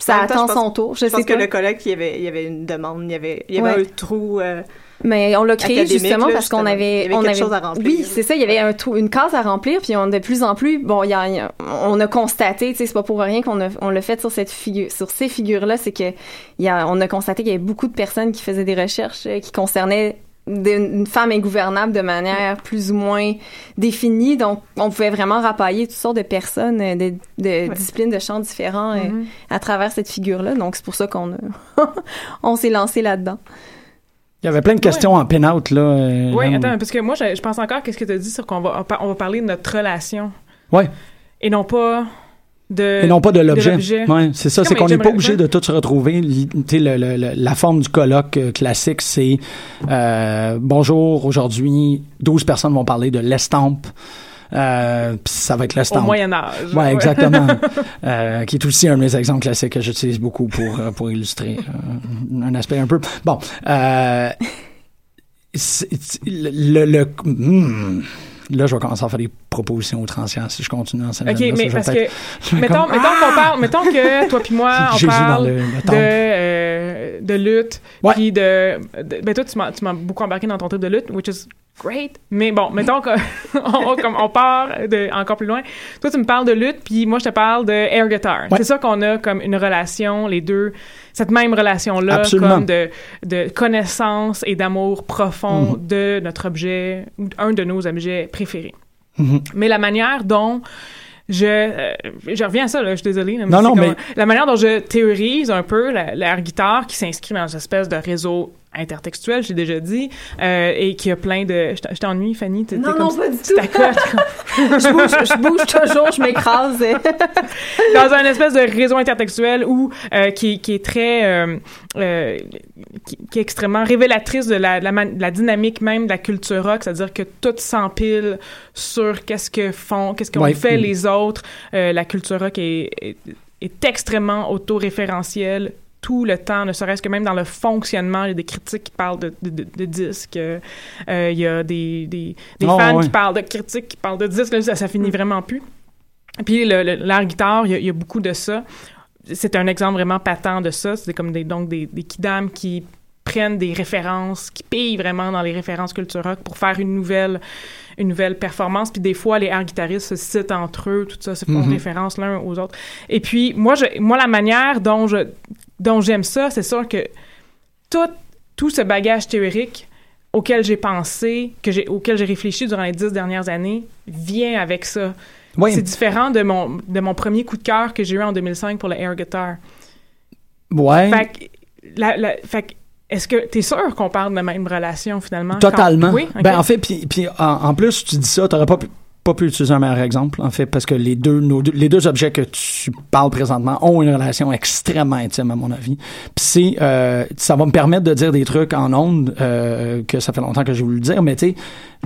Ça temps, attend pense- son tour. Je, Je sais pense que le colloque, il y avait, il y avait une demande, il y avait, il y avait Ouais. un trou. euh, Mais on l'a créé académique, justement là, parce qu'on avait, Il y avait on avait, chose à remplir. Oui, c'est ça. Il y avait un une case à remplir, puis on de plus en plus, bon, il y a, on a constaté, tu sais, c'est pas pour rien qu'on a, on l'a fait sur cette figure, sur ces figures-là, c'est que il y a, on a constaté qu'il y avait beaucoup de personnes qui faisaient des recherches euh, qui concernaient une femme ingouvernable de manière plus ou moins définie. Donc, on pouvait vraiment rapailler toutes sortes de personnes, euh, de, de disciplines, de champs différents euh, Mhm. à travers cette figure-là. Donc, c'est pour ça qu'on on s'est lancé là-dedans. Il y avait plein de questions en pin-out, là. euh, Oui, attends, parce que moi, je, je pense encore qu'est-ce que tu as dit sur qu'on va, on va parler de notre relation. Ouais. Et non pas de Et non pas de l'objet. Ouais, c'est ça, c'est qu'on n'est pas obligé de tout se retrouver. Li- tu sais, le- le- le- la forme du colloque euh, classique, c'est euh, bonjour, aujourd'hui, 12 personnes vont parler de l'estampe. Euh, ça va être Au l'estampe. Moyen Âge. Ouais, exactement. Euh, qui est aussi un de mes exemples classiques que j'utilise beaucoup pour, euh, pour illustrer un aspect un peu. Bon, euh, le, le, le- hmm. là, je vais commencer à faire des propositions outrancières si je continue dans cette OK, mais parce que mettons, comme- mettons qu'on parle, mettons que toi puis moi, on Jésus parle le- le de, euh, de lutte, puis de, de- ben toi tu m'as, tu m'as beaucoup embarqué dans ton truc de lutte, which is great. Mais bon, mettons qu'on on, comme on part de, encore plus loin. Toi tu me parles de lutte, puis moi je te parle de air guitar. Ouais. C'est ça qu'on a comme une relation, les deux, cette même relation là, Absolument. comme de, de connaissance et d'amour profond Mhm. de notre objet, un de nos objets préférés. Mhm. Mais la manière dont je, euh, je reviens à ça, là, je suis désolée. là, mais Non, non, comme- mais- La manière dont je théorise un peu la- l'air guitare qui s'inscrit dans une espèce de réseau intertextuel, j'ai déjà dit, euh, et qui a plein de... Je t'en- je t'ennuie, Fanny? T'es- t'es Non, comme non, si- pas du tout. je, bouge, je bouge toujours, je m'écrase. dans un espèce de réseau intertextuel où, euh, qui, qui est très... euh, euh, qui, qui est extrêmement révélatrice de la, de la, man- de la dynamique même de la culture rock, c'est-à-dire que tout s'empile sur qu'est-ce que font, qu'est-ce qu'ont Ouais. fait les autres. Euh, la culture rock est, est, est extrêmement autoréférentielle tout le temps, ne serait-ce que même dans le fonctionnement, il y a des critiques qui parlent de, de, de- de disques, euh, euh, il y a des, des, des Oh, fans ouais. qui parlent de critiques, qui parlent de disques, là, ça, ça finit vraiment plus. Puis l'air guitare, il y, a, il y a beaucoup de ça. C'est un exemple vraiment patent de ça. C'est comme des, donc des, des kidams qui prennent des références, qui pillent vraiment dans les références culture rock pour faire une nouvelle, une nouvelle performance. Puis des fois, les air guitaristes se citent entre eux, tout ça, se font Mhm. référence l'un aux autres. Et puis, moi, je, moi la manière dont je dont j'aime ça, c'est sûr que tout, tout ce bagage théorique auquel j'ai pensé, que j'ai, auquel j'ai réfléchi durant les dix dernières années, vient avec ça. Oui. C'est différent de mon, de mon premier coup de cœur que j'ai eu en 2005 pour le air guitar. Ouais. Fait que, la- la- fait que, est-ce que t'es sûr qu'on parle de la même relation finalement? Totalement. Quand- oui? Ben, en fait, puis, puis en, en plus, tu dis ça, t'aurais pas pu, pas pu utiliser un meilleur exemple, en fait, parce que les deux, nos deux- les deux objets que tu parles présentement ont une relation extrêmement intime, à mon avis. Puis c'est, euh, ça va me permettre de dire des trucs en ondes euh, que ça fait longtemps que j'ai voulu dire, mais tu sais,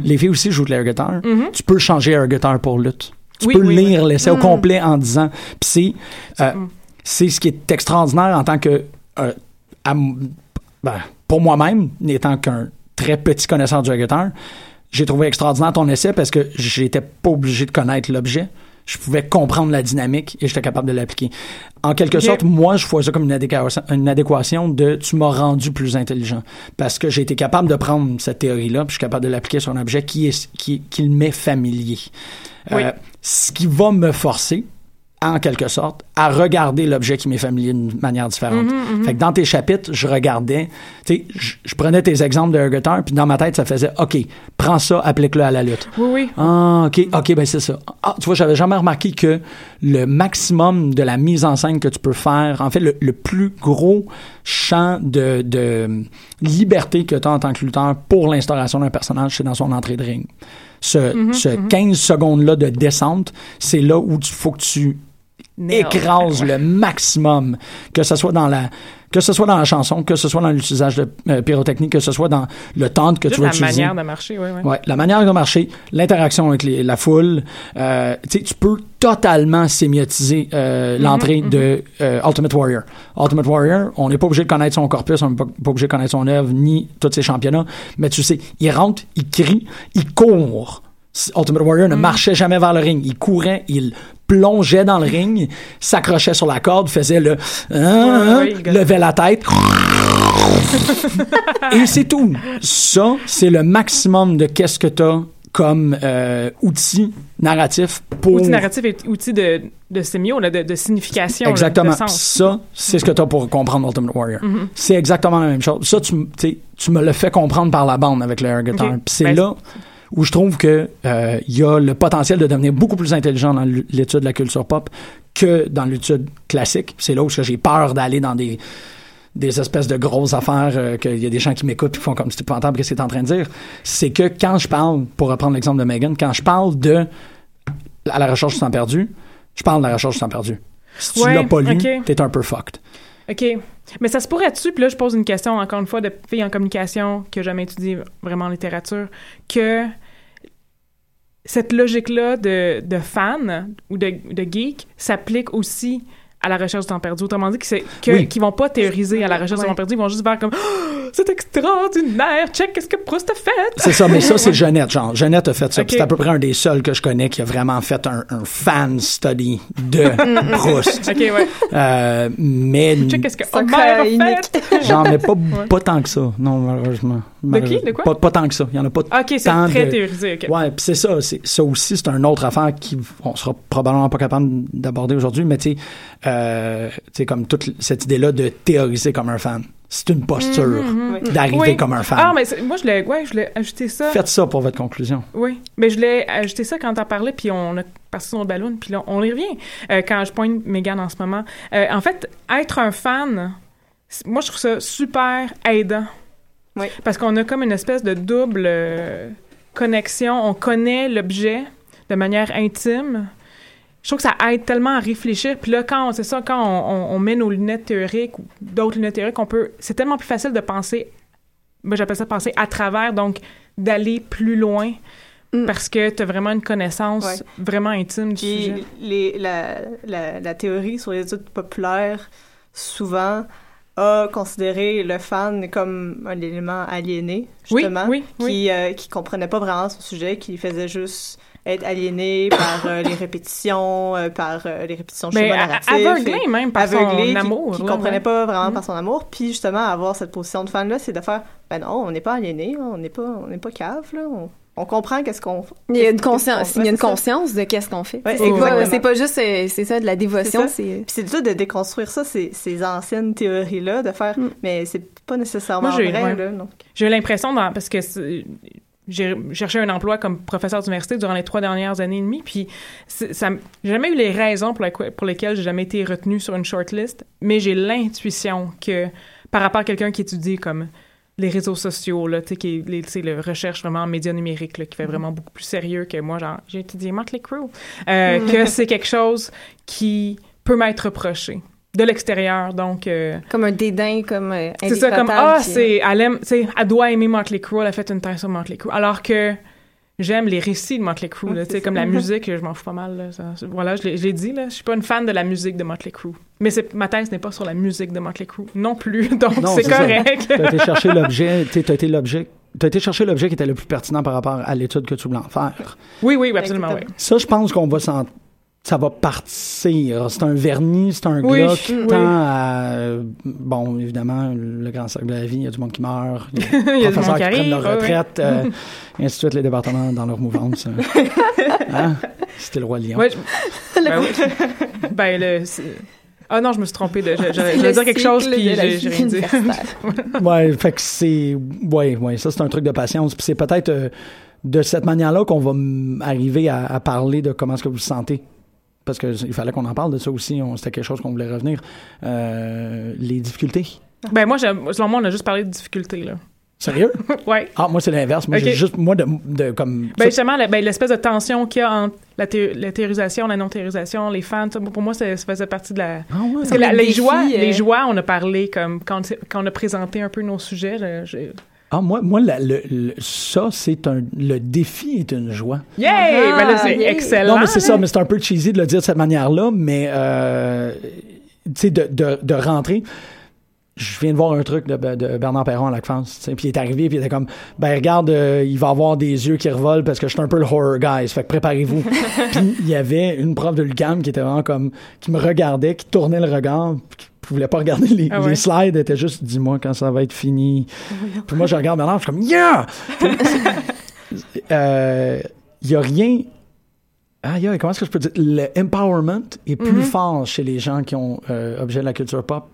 les filles aussi jouent de l'air guitar. Mhm. Tu peux changer air guitar pour lutte. Tu Oui, peux oui, lire l'essai au Mm. complet en disant. Puis c'est, euh, Mm. c'est ce qui est extraordinaire en tant que euh, à ben, pour moi-même, n'étant qu'un très petit connaisseur du guitar, j'ai trouvé extraordinaire ton essai parce que j'étais pas obligé de connaître l'objet. Je pouvais comprendre la dynamique et j'étais capable de l'appliquer. En quelque sorte, moi, je vois ça comme une adéquation, une adéquation de tu m'as rendu plus intelligent. Parce que j'ai été capable de prendre cette théorie-là, puis je suis capable de l'appliquer sur un objet qui, est, qui, qui m'est familier. Oui. Euh, ce qui va me forcer, en quelque sorte, à regarder l'objet qui m'est familier d'une manière différente. Mhm, Fait que dans tes chapitres, je regardais, tu sais, je, je prenais tes exemples de guitar, puis dans ma tête, ça faisait, OK, prends ça, applique-le à la lutte. Oui, oui. Ah, OK, OK, ben c'est ça. Ah, tu vois, j'avais jamais remarqué que le maximum de la mise en scène que tu peux faire, en fait, le, le plus gros champ de, de liberté que tu as en tant que lutteur pour l'instauration d'un personnage, c'est dans son entrée de ring. Ce, Mhm, ce 15 secondes-là de descente, c'est là où il faut que tu. Écrase le maximum, que ce soit dans la que ce soit dans la chanson, que ce soit dans l'utilisation de euh, pyrotechnie, que ce soit dans le temps que Juste tu vas la utiliser. manière de marcher, oui, oui. Ouais, la manière de marcher, l'interaction avec les- la foule, euh, tu sais, tu peux totalement sémiotiser euh, Mhm, l'entrée de euh, Ultimate Warrior. Ultimate Warrior, on n'est pas obligé de connaître son corpus, on n'est pas, pas obligé de connaître son œuvre, ni tous ses championnats, mais tu sais, il rentre, il crie, il court. Ultimate Warrior ne marchait jamais vers le ring. Il courait, il plongeait dans le ring, s'accrochait sur la corde, faisait le... hein, ouais, il levait la tête. Et c'est tout. Ça, c'est le maximum de qu'est-ce que tu as comme euh, outil narratif pour... Outil narratif et outil de, de sémio, là, de, de signification, là, Exactement. de sens. Ça, c'est ce que tu as pour comprendre Ultimate Warrior. Mhm. C'est exactement la même chose. Ça, tu, tu me le fais comprendre par la bande avec le air guitar. Ok. Puis c'est Ben, là où je trouve que euh, il y a le potentiel de devenir beaucoup plus intelligent dans l'étude de la culture pop que dans l'étude classique. C'est là où j'ai peur d'aller dans des des espèces de grosses affaires euh, qu'il y a des gens qui m'écoutent et qui font comme c'est qu'est-ce que c'est en train de dire. C'est que quand je parle, pour reprendre l'exemple de Megan, quand je parle de à la recherche du temps perdu, Je parle de la recherche du temps perdu. Si tu l'as pas lu, t'es un peu fucked. OK. Mais ça se pourrait-tu, puis là, je pose une question, encore une fois, de fille en communication qui n'a jamais étudié vraiment en littérature, que cette logique-là de, fan ou de geek s'applique aussi à la recherche du temps perdu. Autrement dit, Oui. qu'ils vont pas théoriser à la recherche du temps perdu, ils vont juste faire comme Oh, c'est extraordinaire, check qu'est-ce que Proust a fait! C'est ça, mais ça, c'est Jeannette, genre. Jeannette a fait ça. C'est à peu près un des seuls que je connais qui a vraiment fait un, un fan study de Proust. OK, ouais. Euh, mais, Check qu'est-ce que Homer a fait! genre, mais pas, pas tant que ça. Non, malheureusement. De qui? De quoi? Pas, pas tant que ça. Il y en a pas OK, c'est tant très de- théorisé, OK. Ouais, puis c'est ça. C'est, ça aussi, c'est une autre affaire qui on sera probablement pas capable d'aborder aujourd'hui, mais tu sais, euh, comme toute cette idée-là de théoriser comme un fan. C'est une posture d'arriver Oui. comme un fan. Ah, mais moi, je l'ai ouais, je l'ai ajouté ça. Faites ça pour votre conclusion. Oui, mais je l'ai ajouté ça quand t'en parlais, puis on a passé sur notre ballon, puis là, on y revient. Euh, quand je pointe Megan en ce moment. Euh, en fait, être un fan, moi, je trouve ça super aidant. Oui. Parce qu'on a comme une espèce de double euh, connexion. On connaît l'objet de manière intime. Je trouve que ça aide tellement à réfléchir. Puis là, quand c'est ça, quand on, on- on met nos lunettes théoriques ou d'autres lunettes théoriques, on peut. C'est tellement plus facile de penser. Moi, j'appelle ça penser à travers, donc d'aller plus loin Mm. parce que tu as vraiment une connaissance Ouais. vraiment intime du Puis sujet. les, la, la, la théorie sur les études populaires, souvent, a considéré le fan comme un élément aliéné, justement, oui, oui. qui, euh, qui comprenait pas vraiment son sujet, qui faisait juste être aliéné par euh, les répétitions, euh, par euh, les répétitions a- narratifs. aveuglé et- même par son qui- amour. qui, là, comprenait ouais. pas vraiment Mm. par son amour. Puis justement, avoir cette position de fan-là, c'est de faire, ben non, on n'est pas aliéné, on n'est pas, on n'est pas cave, là, on, on comprend qu'est-ce qu'on fait. Il y a une conscience, il y a une conscience de qu'est-ce qu'on fait. Ouais, c'est pas, exactement. c'est pas juste, c'est ça, de la dévotion, C'est ça. c'est. Puis c'est dur de déconstruire ça, ces, ces anciennes théories-là, de faire, Mm. mais c'est pas nécessairement Moi, j'ai- vrai, ouais. là. Donc. J'ai l'impression, parce que j'ai cherché un emploi comme professeur d'université durant les trois dernières années et demie, puis ça, j'ai jamais eu les raisons pour, la- pour lesquelles j'ai jamais été retenu sur une shortlist, mais j'ai l'intuition que par rapport à quelqu'un qui étudie comme les réseaux sociaux, là, tu sais, tu le recherche vraiment en médias numériques, là, qui fait vraiment beaucoup plus sérieux que moi, genre, j'ai étudié Motley Crue, euh, que c'est quelque chose qui peut m'être reproché de l'extérieur, donc... euh, Comme un dédain, comme. euh, c'est ça, comme ah, puis- c'est, elle aime, tu sais, elle doit aimer Motley Crue, elle a fait une thèse sur Motley Crue, alors que j'aime les récits de Motley Crue, là, tu sais, comme la musique, je m'en fous pas mal, là, ça- voilà, je l'ai, dit, là, je suis pas une fan de la musique de Motley Crue, mais c'est, ma thèse n'est pas sur la musique de Motley Crue non plus, donc c'est correct. T'as été chercher l'objet, tu t'as été l'objet. T'as été chercher l'objet qui était le plus pertinent par rapport à l'étude que tu voulais en faire. oui, oui, absolument, oui. Ça, je pense qu'on va s'en. Ça va partir. C'est un vernis, c'est un Oui, glock. oui. Tant à. Bon, évidemment, le grand cercle de la vie, il y a du monde qui meurt. Il y a Il y a des du professeurs monde qui qui prennent leur ouais, retraite. euh, et ainsi de suite, les départements dans leur mouvance. euh. Hein? C'était le roi lion. Ouais, je- ben, oui. ben, le, c'est- ah non, je me suis trompée, de, je, le dire quelque chose, puis j'ai, rien dit. Ouais, fait que c'est. Ouais, ouais, ça, c'est un truc de patience. Puis c'est peut-être euh, de cette manière-là qu'on va arriver à, à parler de comment est-ce que vous vous sentez. Parce qu'il fallait qu'on en parle de ça aussi. C'était quelque chose qu'on voulait revenir. Euh, les difficultés. ben moi, j'ai- selon moi, on a juste parlé de difficultés, là. Sérieux? Ouais. Ah, moi, c'est l'inverse. Moi, j'ai juste, moi, de, de comme. Ben ça- justement, la- ben, l'espèce de tension qu'il y a entre la, thé- la théorisation, la non-théorisation, les fans, ça, pour moi, ça, ça faisait partie de la... Ah ouais. Parce que la- le les, défi, joies, euh. les joies, on a parlé comme quand, quand on a présenté un peu nos sujets. là, Ah, moi, moi la- le, le- ça, c'est un. Le défi est une joie. Yay! Ah, ben là, c'est yay! excellent. Non, mais c'est ça, mais c'est un peu cheesy de le dire de cette manière-là, mais euh, tu sais, de, de, de rentrer. Je viens de voir un truc de, de Bernard Perron à la France, tu sais, puis il est arrivé, puis il était comme, ben regarde, euh, il va avoir des yeux qui revolent parce que je suis un peu le horror guy, fait que préparez-vous. puis il y avait une prof de l'UQAM qui était vraiment comme, qui me regardait, qui tournait le regard, puis qui voulait pas regarder les, Ah ouais. les slides, était juste, dis-moi quand ça va être fini. puis moi, je regarde Bernard, je suis comme, yeah! Euh, Il y a rien ah, yeah, comment est-ce que je peux dire? Le empowerment est plus Mhm. fort chez les gens qui ont euh, objet de la culture pop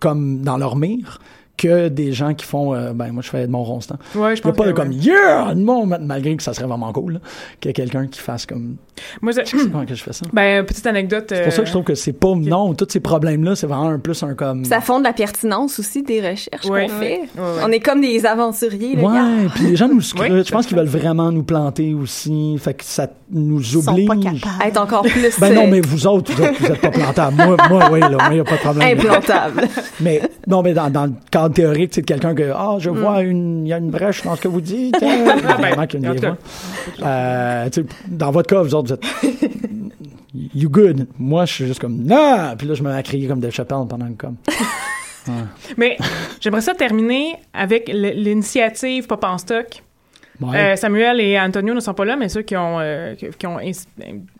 comme dans leur mire que des gens qui font, euh, ben moi je fais Edmond Rostand. Ouais, je Il n'y a pense pas que de comme ouais. yeah Edmond, malgré que ça serait vraiment cool, là, qu'il y ait quelqu'un qui fasse comme. Moi, je- comment que je fais ça. ben, petite anecdote. C'est pour ça que je trouve que c'est pas. Non, tous ces problèmes-là, c'est vraiment un plus un comme. Ça fonde la pertinence aussi des recherches Ouais. qu'on fait. Ouais, ouais. On est comme des aventuriers, là. Ouais, puis les gens nous scrutent. Je pense qu'ils veulent vraiment nous planter aussi. Fait que ça nous Ils sont oblige. pas capables. À être encore plus Ben non, euh, mais vous autres, vous, êtes pas plantables. Moi, moi, oui, là, moi, il n'y a pas de problème. implantable. Mais non, mais dans, dans le cadre théorique, c'est quelqu'un que ah, je vois une, il y a une brèche dans ce que vous dites. une. Euh, dans votre cas, vous autres, vous êtes you good. Moi, je suis juste comme non. Puis là, je me mets à crier comme Dave Chappelle pendant le com. Mais j'aimerais ça terminer avec l'initiative Pop en stock. Ouais. Euh, Samuel et Antonio ne sont pas là, mais ceux qui ont, euh, qui, ont ins-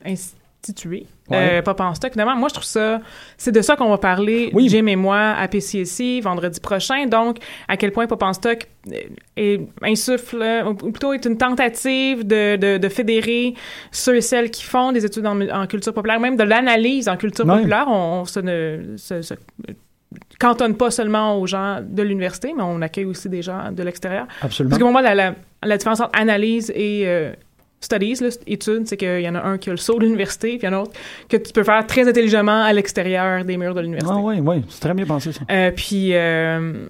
institué Ouais. euh, Pop en stock. Évidemment, moi, je trouve ça... C'est de ça qu'on va parler, Oui. Jim et moi, à PCSI, vendredi prochain. Donc, à quel point Pop en stock est, insuffle, ou plutôt est une tentative de, de, de fédérer ceux et celles qui font des études en, en culture populaire, même de l'analyse en culture Ouais. populaire. On, on se, ne, se- se cantonne pas seulement aux gens de l'université, mais on accueille aussi des gens de l'extérieur. Absolument. Parce que pour moi, la, la, la différence entre analyse et euh, studies, là, études, c'est qu'il y en a un qui a le saut de l'université, puis il y en a un autre que tu peux faire très intelligemment à l'extérieur des murs de l'université. Ah oui, oui, c'est très bien pensé ça. Euh, puis, euh,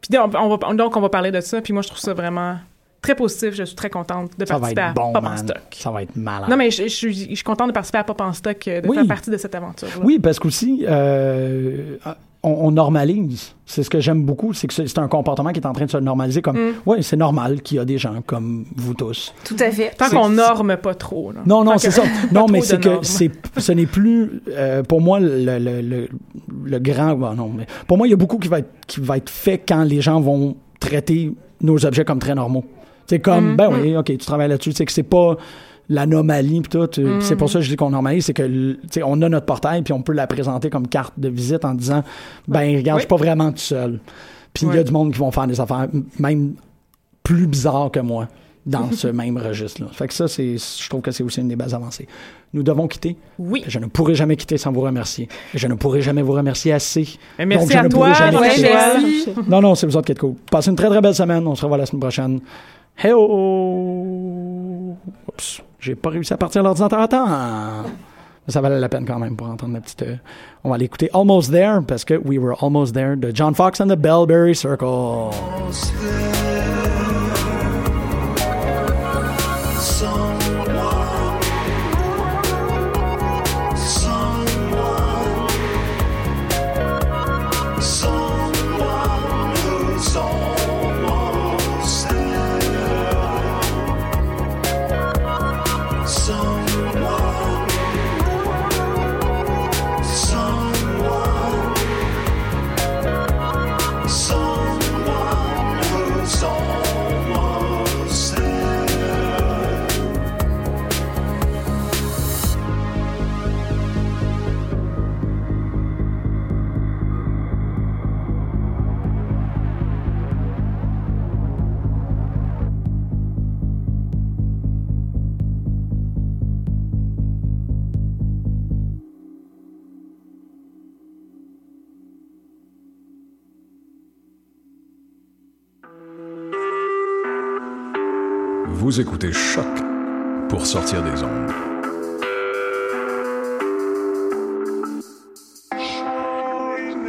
puis donc, on va, donc, on va parler de ça. Puis moi, je trouve ça vraiment très positif. Je suis très contente de Ça participer à bon, Pop en man. stock. Ça va être malade. Non, mais je, je suis, je suis contente de participer à Pop en stock, euh, de Oui. faire partie de cette aventure. Oui, parce qu'aussi, euh, on, on normalise. C'est ce que j'aime beaucoup, c'est que c'est un comportement qui est en train de se normaliser comme, Mm. ouais, c'est normal qu'il y a des gens comme vous tous. Tout à fait. Tant qu'on norme pas trop. Là. Non, non, c'est ça. Non, mais c'est que c'est, ce n'est plus, euh, pour moi, le, le, le, le grand, bon, non, mais pour moi, il y a beaucoup qui va être, qui va être fait quand les gens vont traiter nos objets comme très normaux. C'est comme, Mhm. ben oui, ok, tu travailles là-dessus, c'est que c'est pas l'anomalie pis tout. Puis Mhm. C'est pour ça que je dis qu'on normalise, c'est que, on a notre portail puis on peut la présenter comme carte de visite en disant, ben regarde, je Oui. suis pas vraiment tout seul. Puis il y a du monde qui vont faire des affaires même plus bizarres que moi dans ce même registre-là. Fait que ça, c'est, je trouve que c'est aussi une des belles avancées. Nous devons quitter. Oui. Je ne pourrai jamais quitter sans vous remercier. Je ne pourrai jamais vous remercier assez. Mais merci Donc, je à ne toi, pourrai jamais Ouais, quitter. merci. Non, non, c'est vous autres qui êtes cool. Passez une très très belle semaine. On se revoit la semaine prochaine. Hey oh! Oups, j'ai pas réussi à partir l'ordinateur à temps. Ça valait la peine quand même pour entendre la petite. euh, on va aller écouter Almost There parce que We Were Almost There de John Fox and the Bellberry Circle. Vous écoutez Choc pour sortir des ondes.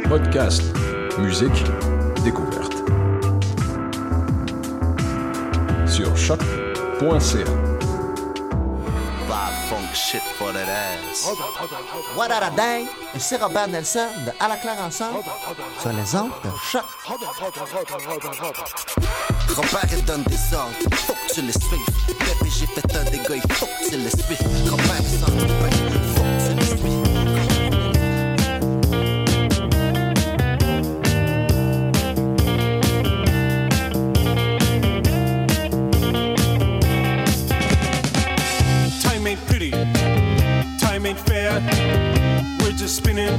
Podcast, musique, découverte. Sur choc.ca. Funk shit for that ass. What a dang! Ici Robert Nelson de À la claire ensemble sur les ondes de choc. Robert donne des ordres, faut que tu les suives. Bébé, j'ai fait un dégât, il faut que tu les suives. Robert il s'en fait, faut que tu les suives. Time ain't pretty, time ain't fair. We're just spinning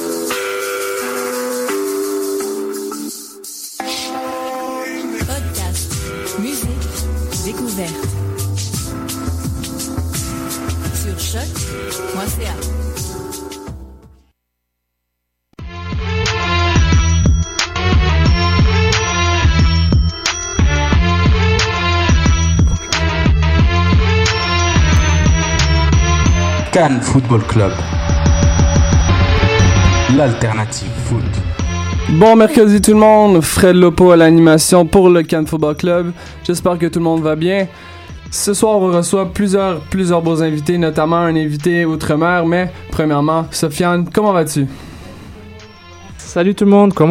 Cannes Football Club. L'alternative foot. Bon mercredi tout le monde, Fred Lopo à l'animation pour le Cannes Football Club. J'espère que tout le monde va bien. Ce soir, on reçoit plusieurs, plusieurs beaux invités, notamment un invité outre-mer. Mais premièrement, Sofiane, comment vas-tu? Salut tout le monde, comment